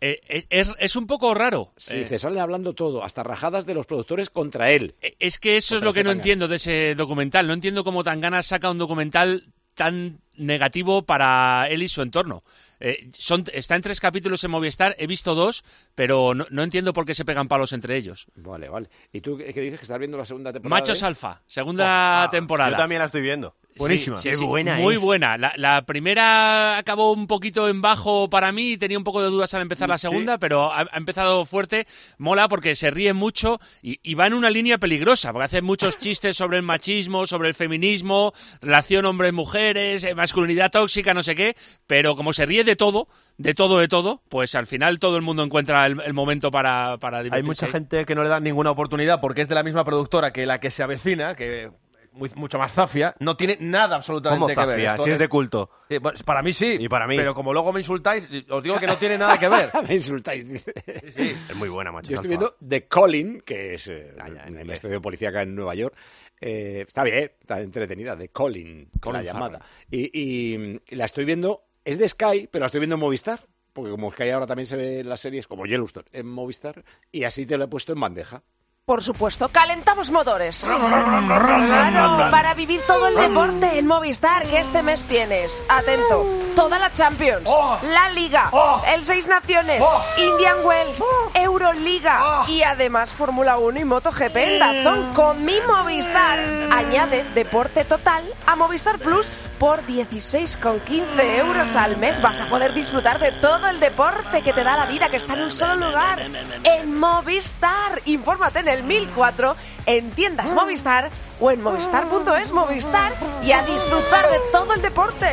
eh, eh, es, es un poco raro. Sí, Eh, se salen hablando todo, hasta rajadas de los productores contra él. Es que eso es lo que no entiendo de ese documental. No entiendo cómo Tangana saca un documental tan negativo para él y su entorno. Eh, son, está en tres capítulos en Movistar, he visto dos, pero no, no entiendo por qué se pegan palos entre ellos. Vale, vale. ¿Y tú qué dices que estás viendo la segunda temporada? Machos Alfa, segunda Oh, ah, temporada. Yo también la estoy viendo. Buenísima. Sí, Qué sí, buena Muy es. buena. La, la primera acabó un poquito en bajo para mí, tenía un poco de dudas al empezar la Sí. segunda, pero ha, ha empezado fuerte. Mola porque se ríe mucho y, y va en una línea peligrosa, porque hace muchos chistes sobre el machismo, sobre el feminismo, relación hombres-mujeres, eh, masculinidad tóxica, no sé qué, pero como se ríe de todo, de todo, de todo, pues al final todo el mundo encuentra el, el momento para, para Hay divertirse. mucha gente que no le da ninguna oportunidad porque es de la misma productora que la que se avecina, que muy- mucho más zafia, no tiene nada absolutamente ¿Cómo que ver. zafia? Esto Si es de culto. Sí, para mí sí. Y para mí. Pero como luego me insultáis, os digo que no tiene nada que ver. Me insultáis. Es muy buena, macho. Yo estoy viendo The Calling, que es eh, un estudio policíaca en Nueva York. Eh, está bien, está entretenida. The Calling, con la llamada. Y, y- y la estoy viendo, es de Sky, pero la estoy viendo en Movistar. Porque como Sky ahora también se ve las series, como Yellowstone, en Movistar. Y así te lo he puesto en bandeja. Por supuesto, calentamos motores. Claro, para vivir todo el deporte en Movistar que este mes tienes. Atento, toda la Champions, la Liga, el Seis Naciones, Indian Wells, Euroliga y además Fórmula 1 y MotoGP en Dazón con mi Movistar. Añade deporte total a Movistar Plus por 16,15 euros al mes. Vas a poder disfrutar de todo el deporte que te da la vida que está en un solo lugar. En Movistar. Infórmate en el 1004, en tiendas Movistar o en movistar.es Movistar y a disfrutar de todo el deporte.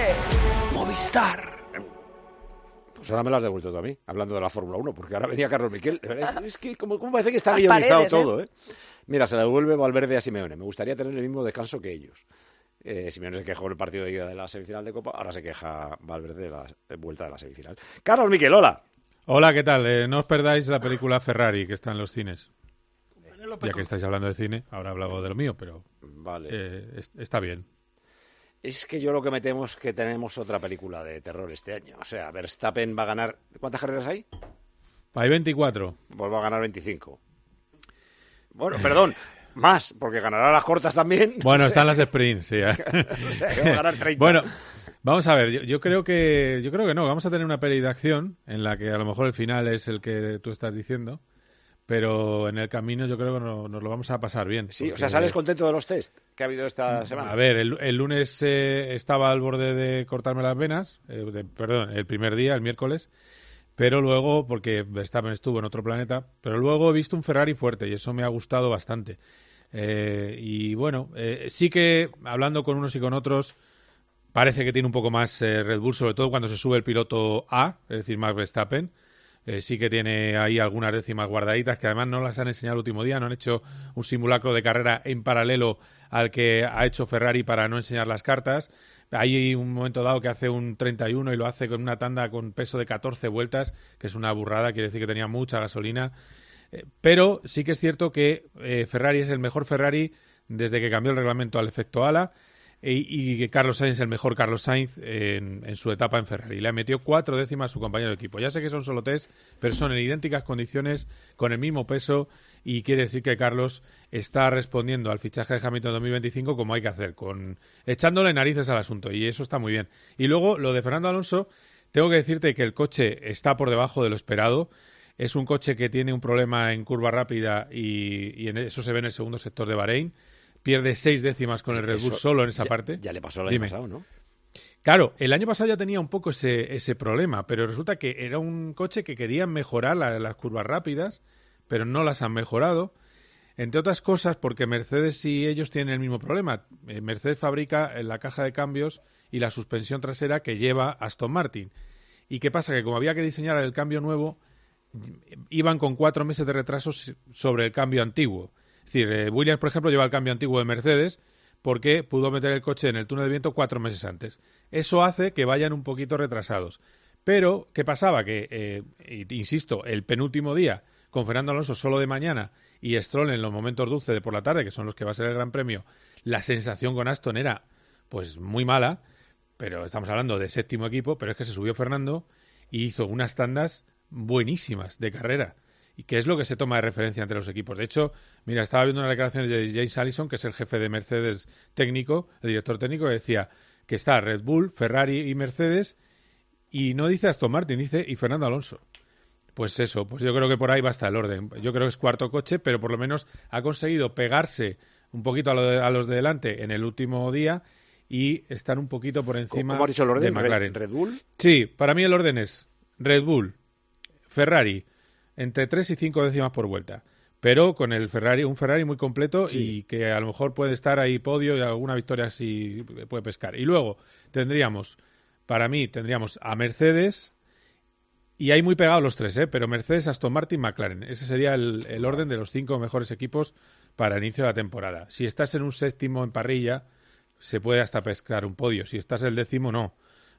Movistar. Pues ahora me lo has devuelto tú a mí, hablando de la Fórmula 1, porque ahora venía Carlos Miquel. De verdad, Es, es que como, como parece que está Las guionizado paredes, ¿eh? todo, ¿eh? Mira, se la devuelve Valverde a Simeone. Me gustaría tener el mismo descanso que ellos. Eh, Simeone se quejó en el partido de ida de la semifinal de Copa, ahora se queja Valverde de la de vuelta de la semifinal. Carlos Miquel, hola. Hola, ¿qué tal? Eh, no os perdáis la película Ferrari que está en los cines. Ya que estáis hablando de cine, ahora he hablado de lo mío, pero Vale. eh, es- está bien. Es que yo lo que me temo es que tenemos otra película de terror este año. O sea, Verstappen va a ganar. ¿Cuántas carreras hay? Hay 24. Pues va a ganar 25. Bueno, perdón, más, porque ganará las cortas también. Bueno, están las sprints, sí. ¿eh? Va a ganar 30. Bueno, vamos a ver, yo, yo creo que yo creo que no, vamos a tener una peli de acción en la que a lo mejor el final es el que tú estás diciendo, pero en el camino yo creo que no- nos lo vamos a pasar bien. Sí, o porque- sea, ¿sales contento de los test que ha habido esta semana? A ver, el, el lunes eh, estaba al borde de cortarme las venas, eh, de- perdón, el primer día, el miércoles, pero luego, porque Verstappen estuvo en otro planeta, pero luego he visto un Ferrari fuerte y eso me ha gustado bastante. Eh, y bueno, sí que hablando con unos y con otros, parece que tiene un poco más Red Bull, sobre todo cuando se sube el piloto A, es decir, más Verstappen. Eh, sí que tiene ahí algunas décimas guardaditas que además no las han enseñado el último día, no han hecho un simulacro de carrera en paralelo al que ha hecho Ferrari para no enseñar las cartas. Hay un momento dado que hace un 31 y lo hace con una tanda con peso de 14 vueltas, que es una burrada, quiere decir que tenía mucha gasolina. Eh, pero sí que es cierto que eh, Ferrari es el mejor Ferrari desde que cambió el reglamento al efecto ala. Y, y que Carlos Sainz es el mejor Carlos Sainz en, en su etapa en Ferrari. Le metió cuatro décimas a su compañero de equipo. Ya sé que son solo test, pero son en idénticas condiciones, con el mismo peso, y quiere decir que Carlos está respondiendo al fichaje de Hamilton 2025 como hay que hacer, con echándole narices al asunto, y eso está muy bien. Y luego, lo de Fernando Alonso, tengo que decirte que el coche está por debajo de lo esperado. Es un coche que tiene un problema en curva rápida y, y en eso se ve en el segundo sector de Bahrein. Pierde seis décimas con el Red Bull Eso solo en esa ya- parte. Ya le pasó el año Dime. pasado, ¿no? Claro, el año pasado ya tenía un poco ese, ese problema, pero resulta que era un coche que querían mejorar la- las curvas rápidas, pero no las han mejorado. Entre otras cosas, porque Mercedes y ellos tienen el mismo problema. Eh, Mercedes fabrica eh, la caja de cambios y la suspensión trasera que lleva Aston Martin. ¿Y qué pasa? Que como había que diseñar el cambio nuevo, iban con cuatro meses de retraso sobre el cambio antiguo. Es decir, eh, Williams, por ejemplo, lleva el cambio antiguo de Mercedes porque pudo meter el coche en el túnel de viento cuatro meses antes. Eso hace que vayan un poquito retrasados. Pero, ¿qué pasaba? Que, eh, insisto, el penúltimo día, con Fernando Alonso solo de mañana y Stroll en los momentos dulces de por la tarde, que son los que va a ser el Gran Premio, la sensación con Aston era pues muy mala, pero estamos hablando de séptimo equipo, pero es que se subió Fernando y hizo unas tandas buenísimas de carrera. Y que es lo que se toma de referencia entre los equipos. De hecho, mira, estaba viendo una declaración de James Allison, que es el jefe de Mercedes técnico, el director técnico, que decía que está Red Bull, Ferrari y Mercedes, y no dice Aston Martin, dice y Fernando Alonso. Pues eso, pues yo creo que por ahí va hasta el orden. Yo creo que es cuarto coche, pero por lo menos ha conseguido pegarse un poquito a, lo de- a los de delante en el último día y estar un poquito por encima ¿Cómo has dicho el orden? de Red- McLaren. Red Bull. Sí, para mí el orden es Red Bull, Ferrari, entre 3 y 5 décimas por vuelta. Pero con el Ferrari, un Ferrari muy completo y que a lo mejor puede estar ahí podio y alguna victoria sí puede pescar. Y luego tendríamos, para mí, tendríamos a Mercedes y hay muy pegados los tres, ¿eh? pero Mercedes, Aston Martin, McLaren. Ese sería el, el orden de los cinco mejores equipos para el inicio de la temporada. Si estás en un séptimo en parrilla, se puede hasta pescar un podio. Si estás el décimo, no.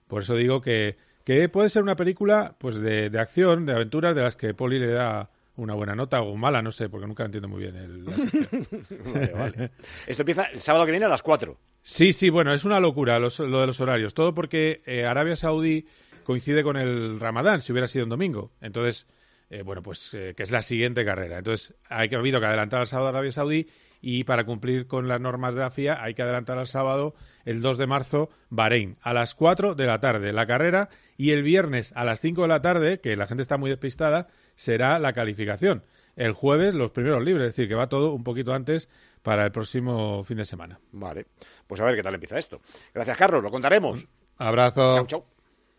Por eso digo que, que puede ser una película pues de, de acción, de aventuras, de las que Poli le da una buena nota o mala, no sé, porque nunca entiendo muy bien el, la sección. Vale, vale. Esto empieza el sábado que viene a las 4. Sí, sí, bueno, es una locura los- lo de los horarios. Todo porque eh, Arabia Saudí coincide con el Ramadán, si hubiera sido un domingo. Entonces, eh, bueno, pues eh, que es la siguiente carrera. Entonces, hay que ha habido que adelantar al sábado a Arabia Saudí y para cumplir con las normas de la FIA hay que adelantar al sábado, el 2 de marzo, Bahrein, a las 4 de la tarde la carrera y el viernes a las 5 de la tarde, que la gente está muy despistada, será la calificación. El jueves los primeros libres, es decir, que va todo un poquito antes para el próximo fin de semana. Vale. Pues a ver qué tal empieza esto. Gracias, Carlos. Lo contaremos. Abrazo. Chao, chao.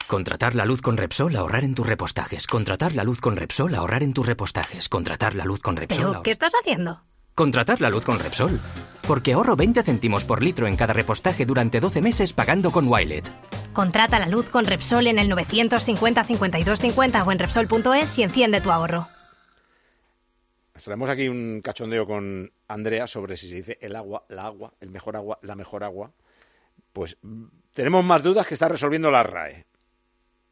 Contratar la luz con Repsol, ahorrar en tus repostajes. Contratar la luz con Repsol, ahorrar en tus repostajes. Contratar la luz con Repsol. ¿Pero qué estás haciendo? Contratar la luz con Repsol. Porque ahorro 20 céntimos por litro en cada repostaje durante 12 meses pagando con Wilet. Contrata la luz con Repsol en el 950 52 50 o en Repsol.es y enciende tu ahorro. Nos traemos aquí un cachondeo con Andrea sobre si se dice el agua, la agua, el mejor agua, la mejor agua. Pues mm, tenemos más dudas que está resolviendo la RAE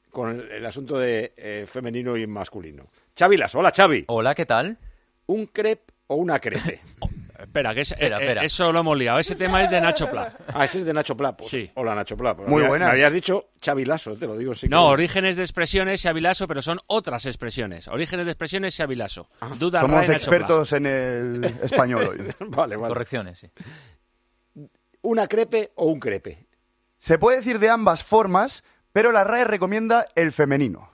con el, el asunto de eh, femenino y masculino. Xavi Las, hola Xavi. Hola, ¿qué tal? ¿Un crepe o una crepe? Espera, que es- Espera, eh, espera. eso lo hemos liado. Ese tema es de Nacho Pla. Ah, ese es de Nacho Pla. Pues, Sí. Hola Nacho Pla. Pues Muy me- buenas. Me habías dicho Xavi Lasso, te lo digo sí. No, que- orígenes de expresiones y avilaso, pero son otras expresiones. Orígenes de expresiones y avilaso. Duda Somos Pla. expertos en el español hoy. vale, vale. Correcciones, sí. ¿Una crepe o un crepe? Se puede decir de ambas formas, pero la RAE recomienda el femenino.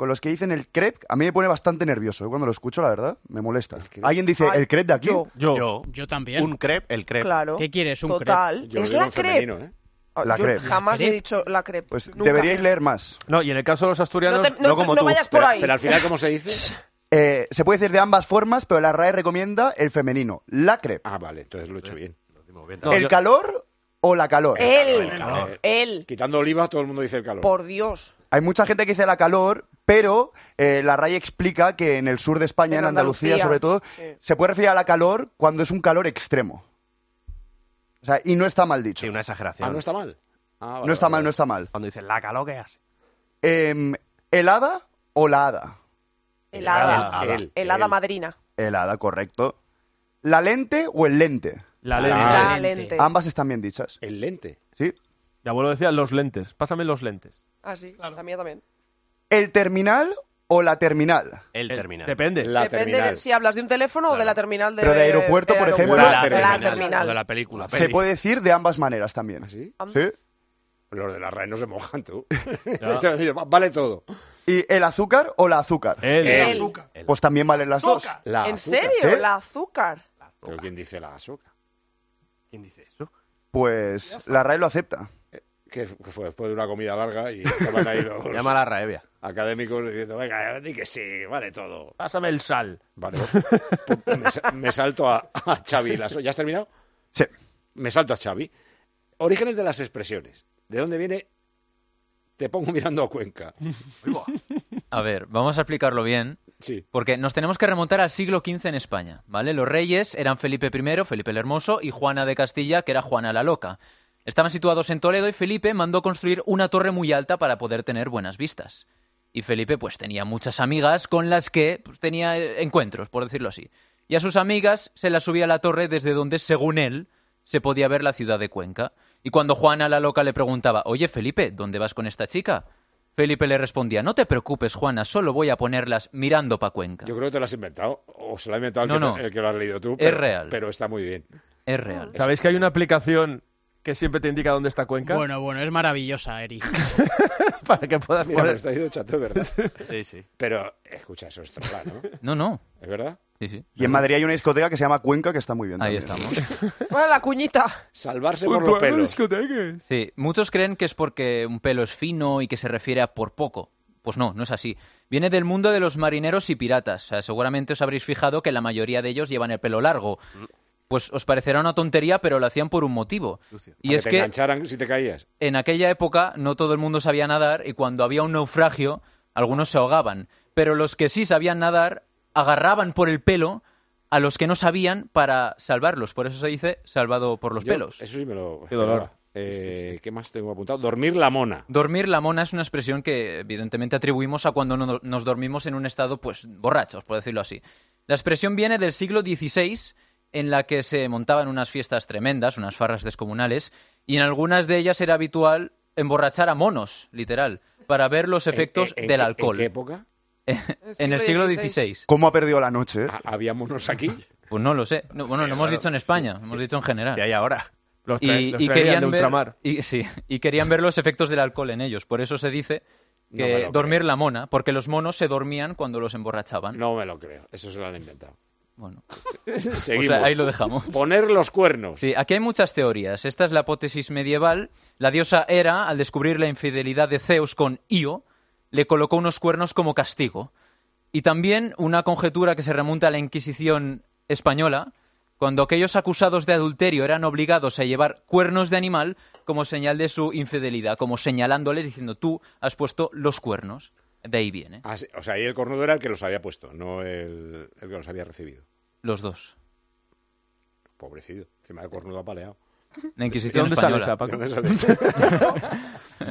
Con los que dicen el crepe, a mí me pone bastante nervioso. ¿eh? Cuando lo escucho, la verdad, me molesta. ¿Alguien dice Ay, el crepe de aquí? yo. Yo. Yo también. Un crepe, el crepe. Claro. ¿Qué quieres? ¿Un Total. Lo es la en crepe. femenino, ¿eh? Ah, La yo crepe. jamás ¿Crepe? he dicho la crepe. Pues Nunca. deberíais leer más. No, y en el caso de los asturianos, No te- no como no tú. vayas por Pero, ahí. pero al final, ¿cómo se dice? Eh, se puede decir de ambas formas, pero la RAE recomienda el femenino. La crepe. Ah, vale, entonces lo he hecho bien. ¿El calor o la calor? Calor. Él. Quitando oliva, todo el mundo dice el calor. Por Dios. Hay mucha gente que dice la calor, pero eh, la RAE explica que en el sur de España, en, En Andalucía, Andalucía, sobre todo, sí. se puede referir a la calor cuando es un calor extremo. O sea, y no está mal dicho. Sí, una exageración. Ah, no está mal. Ah, vale, no está vale, mal, vale. no está mal. Cuando dicen la calor que hace. Em, ¿Helada o la hada? Helada. Él, Helada madrina. Helada, correcto. ¿La lente o el lente? La lente. La lente. Ambas están bien dichas. El lente. Sí. Mi abuelo decía los lentes. Pásame los lentes. Ah, sí, la mía también. ¿El terminal o la terminal? El terminal. Depende. Depende de si hablas de un teléfono o de la terminal de Pero de aeropuerto, por ejemplo. La, La terminal. O de la película. Se puede decir de ambas maneras también. ¿Sí? Sí. Los de la RAE no se mojan, tú. vale todo. ¿Y el azúcar o la azúcar? El. El. azúcar. Pues también valen las dos. La ¿En azúcar. serio? ¿Eh? La azúcar. ¿Pero quién dice la azúcar? ¿Quién dice eso? Pues la RAE lo acepta. Que fue después de una comida larga y estaban ahí los Llama a la Raevia. académicos diciendo, venga, di que sí, vale todo. Pásame el sal. Vale, pues, me, sa- me salto a, a Xavi. ¿Ya has terminado? Sí. Me salto a Xavi. Orígenes de las expresiones. ¿De dónde viene? Te pongo mirando a Cuenca. A ver, vamos a explicarlo bien. Sí. Porque nos tenemos que remontar al siglo XV en España, ¿vale? Los reyes eran Felipe I, Felipe el Hermoso, y Juana de Castilla, que era Juana la Loca. Estaban situados en Toledo y Felipe mandó construir una torre muy alta para poder tener buenas vistas. Y Felipe pues tenía muchas amigas con las que pues, tenía eh, encuentros, por decirlo así. Y a sus amigas se las subía a la torre desde donde, según él, se podía ver la ciudad de Cuenca. Y cuando Juana la Loca le preguntaba, oye Felipe, ¿dónde vas con esta chica? Felipe le respondía, no te preocupes Juana, solo voy a ponerlas mirando pa' Cuenca. Yo creo que te lo has inventado. O se lo ha inventado el, No, que, no. el que lo has leído tú. Es real. Pero está muy bien. Es real. ¿Sabéis que hay una aplicación que siempre te indica dónde está Cuenca? Bueno, bueno, es maravillosa, Eri. Para que puedas Mira, poner... está Chato, ¿verdad? Sí, sí. Pero, escucha, eso es trola, ¿no? No, no. ¿Es verdad? Sí, sí. Y en Madrid hay una discoteca que se llama Cuenca que está muy bien. Ahí también. estamos. Bueno, la cuñita. Salvarse por los pelos. Sí, muchos creen que es porque un pelo es fino y que se refiere a por poco. Pues no, no es así. Viene del mundo de los marineros y piratas. O sea, seguramente os habréis fijado que la mayoría de ellos llevan el pelo largo. Pues os parecerá una tontería, pero lo hacían por un motivo. Y es te que engancharan si te caías. en aquella época no todo el mundo sabía nadar y cuando había un naufragio, algunos se ahogaban. Pero los que sí sabían nadar agarraban por el pelo a los que no sabían para salvarlos. Por eso se dice salvado por los Yo- pelos. Eso sí me lo... Qué dolor. Eh, ¿Qué más tengo apuntado? Dormir la mona. Dormir la mona es una expresión que evidentemente atribuimos a cuando no- nos dormimos en un estado, pues, borrachos, por decirlo así. La expresión viene del siglo XVI, en la que se montaban unas fiestas tremendas, unas farras descomunales, y en algunas de ellas era habitual emborrachar a monos, literal, para ver los efectos en del alcohol. ¿En qué época? en el siglo XVI. ¿Cómo ha perdido la noche? eh? ¿Había monos aquí? Pues no lo sé. No, bueno, no hemos dicho en España, hemos dicho en general. ¿Qué hay ahora? Los, y, los y querían de ver, ultramar. y, sí, y querían ver los efectos del alcohol en ellos. Por eso se dice que dormir creo. la mona, porque los monos se dormían cuando los emborrachaban. No me lo creo. Eso se lo han inventado. Bueno, Seguimos. o sea, ahí lo dejamos. Poner los cuernos. Sí, aquí hay muchas teorías. Esta es la hipótesis medieval. La diosa Hera, al descubrir la infidelidad de Zeus con Io, le colocó unos cuernos como castigo. Y también una conjetura que se remonta a la Inquisición española, cuando aquellos acusados de adulterio eran obligados a llevar cuernos de animal como señal de su infidelidad, como señalándoles diciendo tú has puesto los cuernos. De ahí viene. Ah, sí, O sea, ahí el cornudo era el que los había puesto, no el, el que los había recibido. Los dos. Pobrecito. Encima de cornudo apaleado. La Inquisición ¿De dónde sale española. esa, Paco? ¿De dónde sale?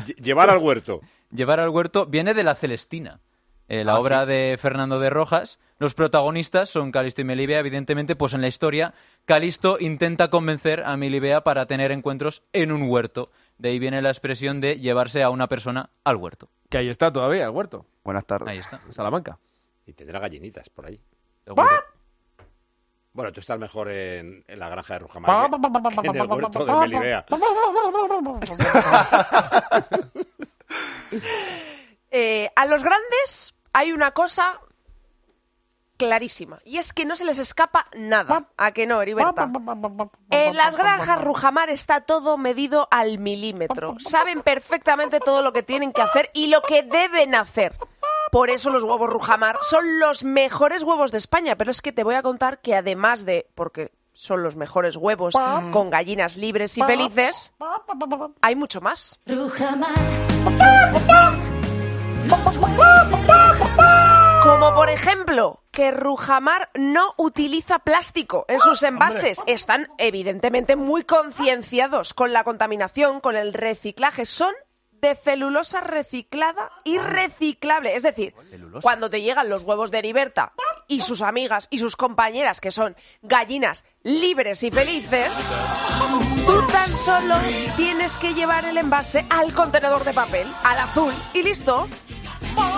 Lle- Llevar al huerto. Llevar al huerto viene de la Celestina, eh, la Ah, obra sí. de Fernando de Rojas. Los protagonistas son Calisto y Melibea, evidentemente, pues en la historia Calisto intenta convencer a Melibea para tener encuentros en un huerto. De ahí viene la expresión de llevarse a una persona al huerto. Que ahí está todavía, el huerto. Buenas tardes. Ahí está. En Salamanca. Y tendrá gallinitas por ahí. Seguro. Bueno, tú estás mejor en, en la granja de Rujamar que, en el huerto de Melibea. Eh, a los grandes hay una cosa clarísima y es que no se les escapa nada. ¿A que no, Heriberta? En las granjas Rujamar está todo medido al milímetro. Saben perfectamente todo lo que tienen que hacer y lo que deben hacer. Por eso los huevos Rujamar son los mejores huevos de España. Pero es que te voy a contar que además de, porque son los mejores huevos con gallinas libres y felices, hay mucho más. Como por ejemplo, que Rujamar no utiliza plástico en sus envases. Están evidentemente muy concienciados con la contaminación, con el reciclaje. Son de celulosa reciclada y reciclable. Es decir, cuando te llegan los huevos de Heriberta y sus amigas y sus compañeras, que son gallinas libres y felices, tú tan solo tienes que llevar el envase al contenedor de papel, al azul, y listo.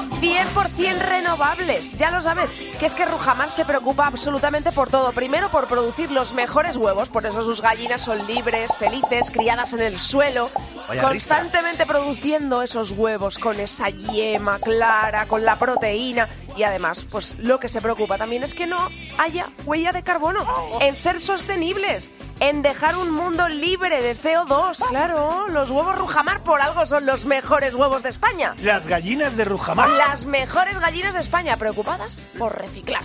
100% renovables, ya lo sabes, que es que Rujamar se preocupa absolutamente por todo. Primero por producir los mejores huevos, por eso sus gallinas son libres, felices, criadas en el suelo, Vaya constantemente produciendo esos huevos con esa yema clara, con la proteína. Y además, pues lo que se preocupa también es que no haya huella de carbono, en ser sostenibles, en dejar un mundo libre de CO2. Claro, los huevos Rujamar por algo son los mejores huevos de España. Las gallinas de Rujamar. Las mejores gallinas de España, preocupadas por reciclar.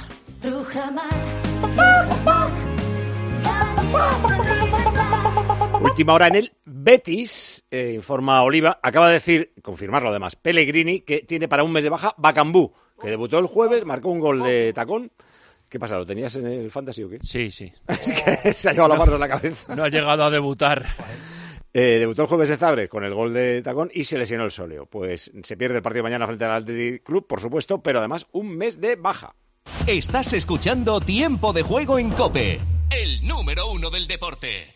Última hora en el Betis, eh, informa Oliva, acaba de decir, confirmarlo además, Pellegrini, que tiene para un mes de baja Bacambú, que debutó el jueves, marcó un gol de tacón. ¿Qué pasa? ¿Lo tenías en el fantasy o qué? Sí, sí. es que se ha llevado la mano en la cabeza. No ha llegado a debutar. Eh, debutó el jueves de Zabre con el gol de tacón y se lesionó el sóleo. Pues se pierde el partido mañana frente al Athletic Club, por supuesto, pero además un mes de baja. Estás escuchando Tiempo de Juego en Cope, el número uno del deporte.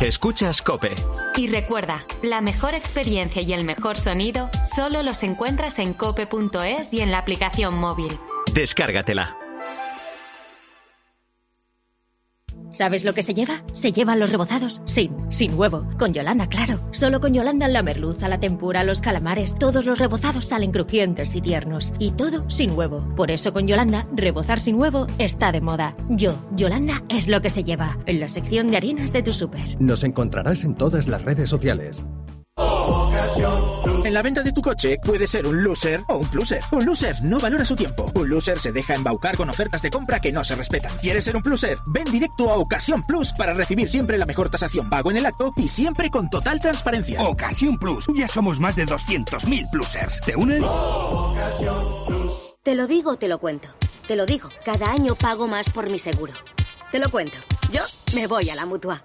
Escuchas Cope. Y recuerda, la mejor experiencia y el mejor sonido solo los encuentras en cope.es y en la aplicación móvil. Descárgatela. ¿Sabes lo que se lleva? Se llevan los rebozados sin, sin huevo. Con Yolanda, claro. Solo con Yolanda la merluza, la tempura, los calamares, todos los rebozados salen crujientes y tiernos. Y todo sin huevo. Por eso con Yolanda, rebozar sin huevo está de moda. Yo, Yolanda, es lo que se lleva. En la sección de harinas de tu súper. Nos encontrarás en todas las redes sociales. En la venta de tu coche puede ser un loser o un pluser. Un loser no valora su tiempo. Un loser se deja embaucar con ofertas de compra que no se respetan. ¿Quieres ser un pluser? Ven directo a Ocasión Plus para recibir siempre la mejor tasación pago en el acto y siempre con total transparencia. Ocasión Plus. Ya somos más de 200.000 plusers. ¿Te unes? Te lo digo, te lo cuento. Te lo digo, cada año pago más por mi seguro. Te lo cuento. Yo me voy a la mutua.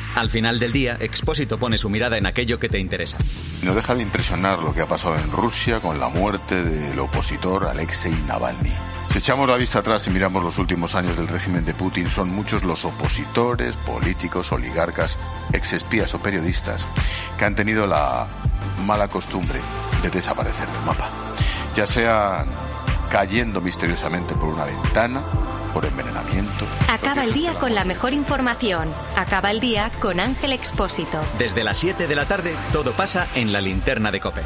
Al final del día, Expósito pone su mirada en aquello que te interesa. No deja de impresionar lo que ha pasado en Rusia con la muerte del opositor Alexei Navalny. Si echamos la vista atrás y miramos los últimos años del régimen de Putin, son muchos los opositores, políticos, oligarcas, exespías o periodistas que han tenido la mala costumbre de desaparecer del mapa. Ya sean cayendo misteriosamente por una ventana, por envenenamiento. Acaba el día con la mejor información. Acaba el día con Ángel Expósito. Desde las 7 de la tarde, todo pasa en la linterna de Cope.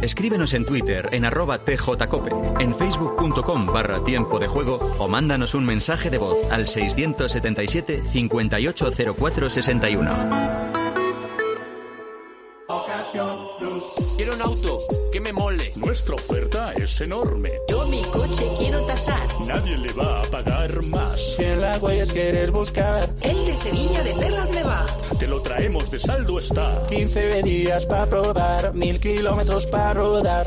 Escríbenos en Twitter en arroba tjcope, en facebook.com barra tiempo de juego o mándanos un mensaje de voz al 677 580461. Quiero un auto que me mole. Nuestra oferta es enorme. Coche quiero tasar. Nadie le va a pagar más. Si en las huellas quieres buscar. El de Sevilla de Perlas me va. Te lo traemos de saldo está. 15 días para probar, mil kilómetros para rodar.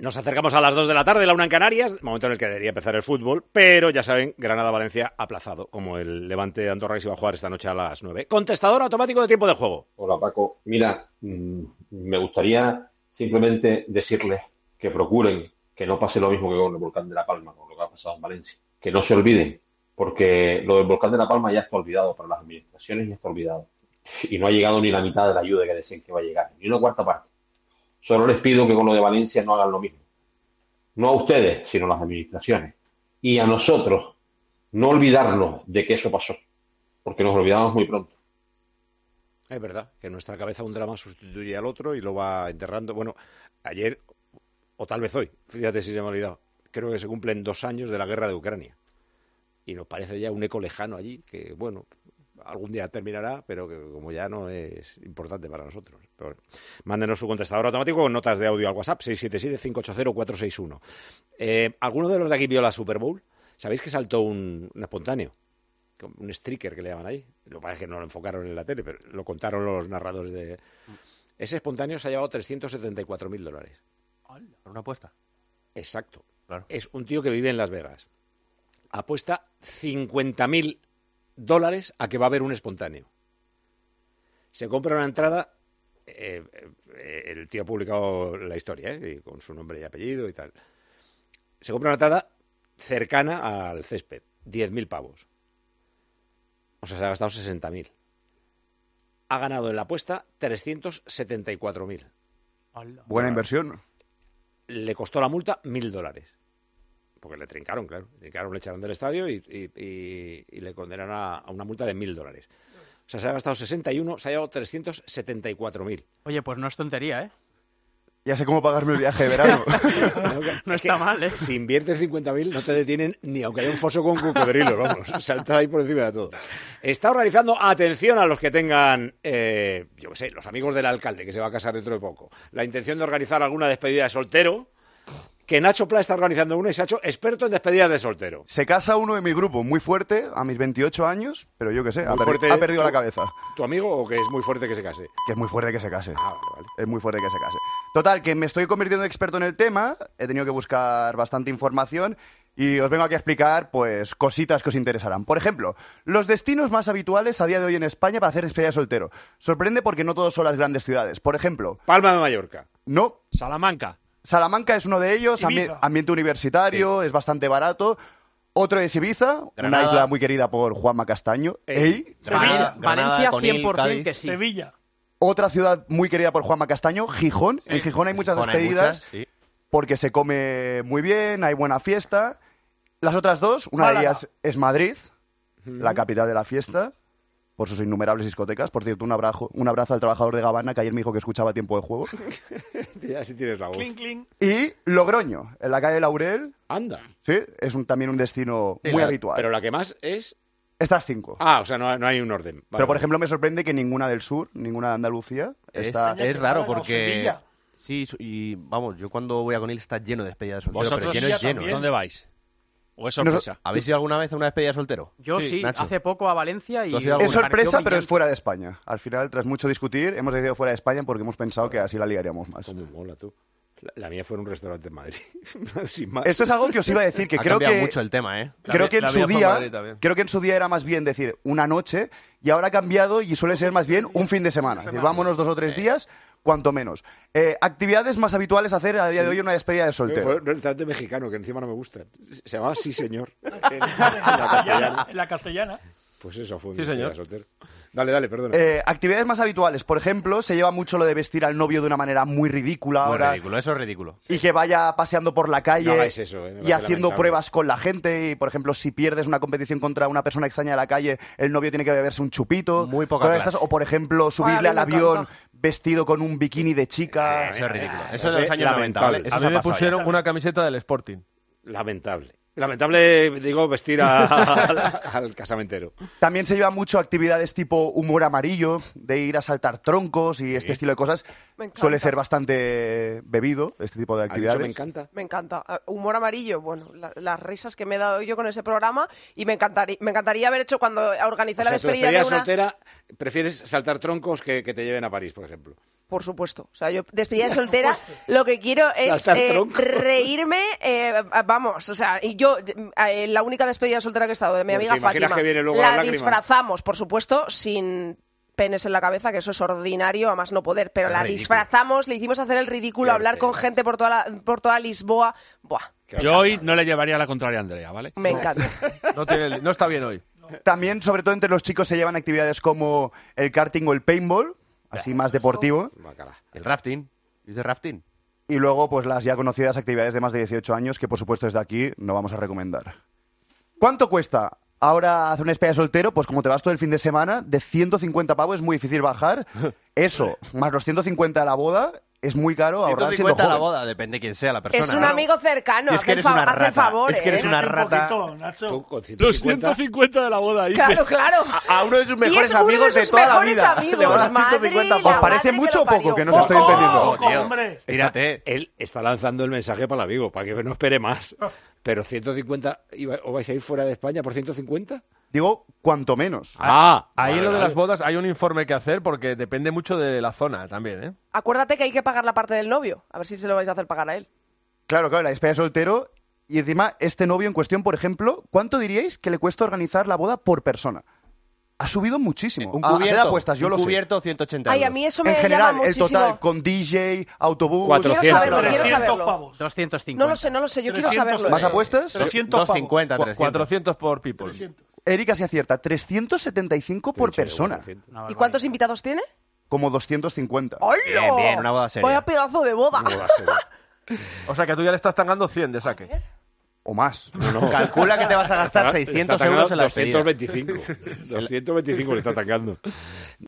Nos acercamos a las 2 de la tarde, la una en Canarias, momento en el que debería empezar el fútbol, pero ya saben, Granada-Valencia aplazado, como el Levante de Andorra que se va a jugar esta noche a las 9. Contestador automático de tiempo de juego. Hola Paco, mira, mm, me gustaría simplemente decirles que procuren que no pase lo mismo que con el volcán de La Palma, con lo que ha pasado en Valencia. Que no se olviden, porque lo del volcán de La Palma ya está olvidado para las administraciones, ya está olvidado. Y no ha llegado ni la mitad de la ayuda que decían que iba a llegar, ni una cuarta parte. Solo les pido que con lo de Valencia no hagan lo mismo. No a ustedes, sino a las administraciones. Y a nosotros, no olvidarnos de que eso pasó, porque nos olvidamos muy pronto. Es verdad, que en nuestra cabeza un drama sustituye al otro y lo va enterrando. Bueno, ayer, o tal vez hoy, fíjate si se me ha olvidado, creo que se cumplen dos años de la guerra de Ucrania. Y nos parece ya un eco lejano allí, que bueno, algún día terminará, pero que como ya no es importante para nosotros. Pero mándenos su contestador automático con notas de audio al WhatsApp 677-580-461. Eh, ¿Alguno de los de aquí vio la Super Bowl? ¿Sabéis que saltó un, un espontáneo? Un streaker que le llaman ahí. Lo que pasa es que no lo enfocaron en la tele, pero lo contaron los narradores de... Ese espontáneo se ha llevado 374.000 dólares. ¿Una apuesta? Exacto. Es un tío que vive en Las Vegas. Apuesta 50.000 dólares a que va a haber un espontáneo. Se compra una entrada. eh, eh, el tío ha publicado la historia, ¿eh? y con su nombre y apellido y tal. Se compra una entrada cercana al césped. 10.000 pavos. O sea, se ha gastado 60.000. Ha ganado en la apuesta 374.000. Buena inversión. Le costó la multa 1.000 dólares. Porque le trincaron, claro. Le trincaron, le echaron del estadio y, y- y- y le condenaron a, a una multa de 1.000 dólares. O sea, se ha gastado 61, se ha llevado 374.000. Oye, pues no es tontería, ¿eh? Ya sé cómo pagarme el viaje de verano. No está mal, ¿eh? Si inviertes 50.000 no te detienen ni aunque haya un foso con cocodrilos, vamos. Salta ahí por encima de todo. Está organizando, atención a los que tengan, eh, yo qué sé, los amigos del alcalde que se va a casar dentro de poco. La intención de organizar alguna despedida de soltero, que Nacho Pla está organizando una y se ha hecho experto en despedidas de soltero. Se casa uno de mi grupo, muy fuerte, a mis 28 años, pero yo qué sé, ha, fuerte. ha perdido la cabeza. ¿Tu amigo o que es muy fuerte que se case? Que es muy fuerte que se case. Ah, vale, vale. Es muy fuerte que se case. Total, que me estoy convirtiendo en experto en el tema, he tenido que buscar bastante información y os vengo aquí a explicar, pues, cositas que os interesarán. Por ejemplo, los destinos más habituales a día de hoy en España para hacer despedida de soltero. Sorprende porque no todos son las grandes ciudades. Por ejemplo, Palma de Mallorca. no, Salamanca. Salamanca es uno de ellos, ambi- ambiente universitario, es bastante barato. Otro es Ibiza, Granada. una isla muy querida por Juanma Castaño. Ey. Granada, Granada, Valencia Conil, 100% Cádiz. que sí. Sevilla. Otra ciudad muy querida por Juanma Castaño, Gijón. En Gijón hay muchas Gijón hay despedidas muchas, sí. porque se come muy bien, hay buena fiesta. Las otras dos, una de Málaga. ellas es Madrid, la capital de la fiesta, por sus innumerables discotecas. Por cierto, un abrazo, un abrazo al trabajador de Gabana que ayer me dijo que escuchaba tiempo de juego. ya si tienes la voz. Cling, cling. Y Logroño, en la calle Laurel, Anda. sí, es un- también un destino Sí, muy la- habitual. Pero la que más es... Estas cinco. Ah, o sea, no, no hay un orden. Vale, Pero, por ejemplo, me sorprende que ninguna del sur, ninguna de Andalucía, Es, está... es raro porque... Sí, y vamos, yo cuando voy a Conil está lleno de despedidas de soltero, pero ¿Vosotros lleno es lleno. también. dónde vais? ¿O es sorpresa? ¿Habéis ido alguna vez a una despedida de soltero? Yo sí, hace poco a Valencia y... ¿Tú has ido a Es sorpresa, pero es fuera de España. Al final, tras mucho discutir, hemos decidido fuera de España porque hemos pensado que así la liaríamos más. Cómo mola tú. La, la mía fue en un restaurante en Madrid. Sin más. Esto es algo que os iba a decir, que ha creo cambiado que... mucho el tema, ¿eh? Creo que en su día creo que en su día era más bien decir una noche y ahora ha cambiado y suele ser más bien un fin de semana. Es decir, vámonos dos o tres días, cuanto menos. Eh, actividades más habituales a hacer a día de hoy en una despedida de Fue soltero. un restaurante mexicano que encima no me gusta. Se llamaba Sí Señor. En- la la castellana. castellana. En la castellana. Pues eso fue Sí, señor. de soltero. Dale, dale, perdona. Eh, actividades más habituales, por ejemplo, se lleva mucho lo de vestir al novio de una manera muy ridícula Muy ahora ridículo, eso es ridículo. y que vaya paseando por la calle No hagáis eso, eh, y haciendo lamentable. pruebas con la gente y, por ejemplo, si pierdes una competición contra una persona extraña de la calle, el novio tiene que beberse un chupito. Muy poca clase. estas- o, por ejemplo, subirle al avión. Vestido con un bikini de chica. Eso es ridículo. Eso parece de los años 90, lamentable. ¿vale? Eso A mí me ya. pusieron una camiseta del Sporting. Lamentable. Lamentable, digo, vestir a- al, al casamentero. También se lleva mucho actividades tipo humor amarillo, de ir a saltar troncos y este estilo de cosas. Suele ser bastante bebido, este tipo de ¿Has dicho actividades. me encanta. Me encanta. Ah, Humor amarillo, bueno, la- las risas que me he dado yo con ese programa y me encantaría, me encantaría haber hecho cuando organicé O la sea, tu despedida, despedida de una... soltera, prefieres saltar troncos que, que te lleven a París, por ejemplo. Por supuesto. O sea, yo despedida de soltera, lo que quiero es eh, reírme, eh, vamos, o sea, y yo, eh, la única despedida soltera que he estado de mi amiga Fátima, que viene luego la disfrazamos, por supuesto, sin penes en la cabeza, que eso es ordinario, a más no poder, pero Es la ridículo. disfrazamos, le hicimos hacer el ridículo, hablar con gente por toda, la- por toda Lisboa. Buah, Yo hoy no le llevaría la contraria a Andrea, ¿vale? me encanta. No, tiene- no está bien hoy. También, sobre todo entre los chicos, se llevan actividades como el karting o el paintball, así más deportivo. El rafting. ¿Es de rafting? Y luego, pues las ya conocidas actividades de más de 18 años, que por supuesto desde aquí no vamos a recomendar. ¿Cuánto cuesta? Ahora hacer una despedida de soltero, pues como te vas todo el fin de semana, de 150 pavos es muy difícil bajar. Eso, más los 150 de la boda, es muy caro ahorrar siendo 150 a la joven. boda, depende quién sea la persona. Es un ¿no? amigo cercano, Si es que eres fa- una hace rata, favor, es que eres ¿eh? una rata. Tú, con Los 150, 150 de la boda, dice. Claro, claro. A uno de sus mejores amigos de de sus toda la mejores vida. amigos, Le madre 150 la pavos. ¿Os parece mucho o poco? Que no os estoy entendiendo. Oh, tío. hombre. Tírate. él está lanzando el mensaje para el amigo, para que no espere más. Pero 150, iba- ¿o vais a ir fuera de España por 150? Digo, cuanto menos. Ah, Ahí vale, en lo de vale. las bodas hay un informe que hacer porque depende mucho de la zona también, ¿eh? Acuérdate que hay que pagar la parte del novio. A ver si se lo vais a hacer pagar a él. Claro, claro, la despedida de soltero. Y encima, este novio en cuestión, por ejemplo, ¿cuánto diríais que le cuesta organizar la boda por persona? Ha subido muchísimo. Un Ah, cubierto, apuestas, yo un lo sé. cubierto 180 Ay, a euros. mí eso me En llama general, el muchísimo. total, con DJ, autobús... 400. Quiero saberlo, quiero 300 saberlo. pavos. 250. No lo sé, no lo sé, yo quiero 300 saberlo. ¿Más apuestas? 300 pavos. 250, Cu- 300. 400 por people. 300. Erika se acierta, 375 por persona. ¿Y cuántos invitados tiene? Como 250. Bien, bien, una boda seria. Vaya pedazo de boda. O sea que tú ya le estás tangando 100 de saque. O más. Calcula que te vas a gastar Está- 600 está euros en la atacando despedida. 225. 225 le está atacando.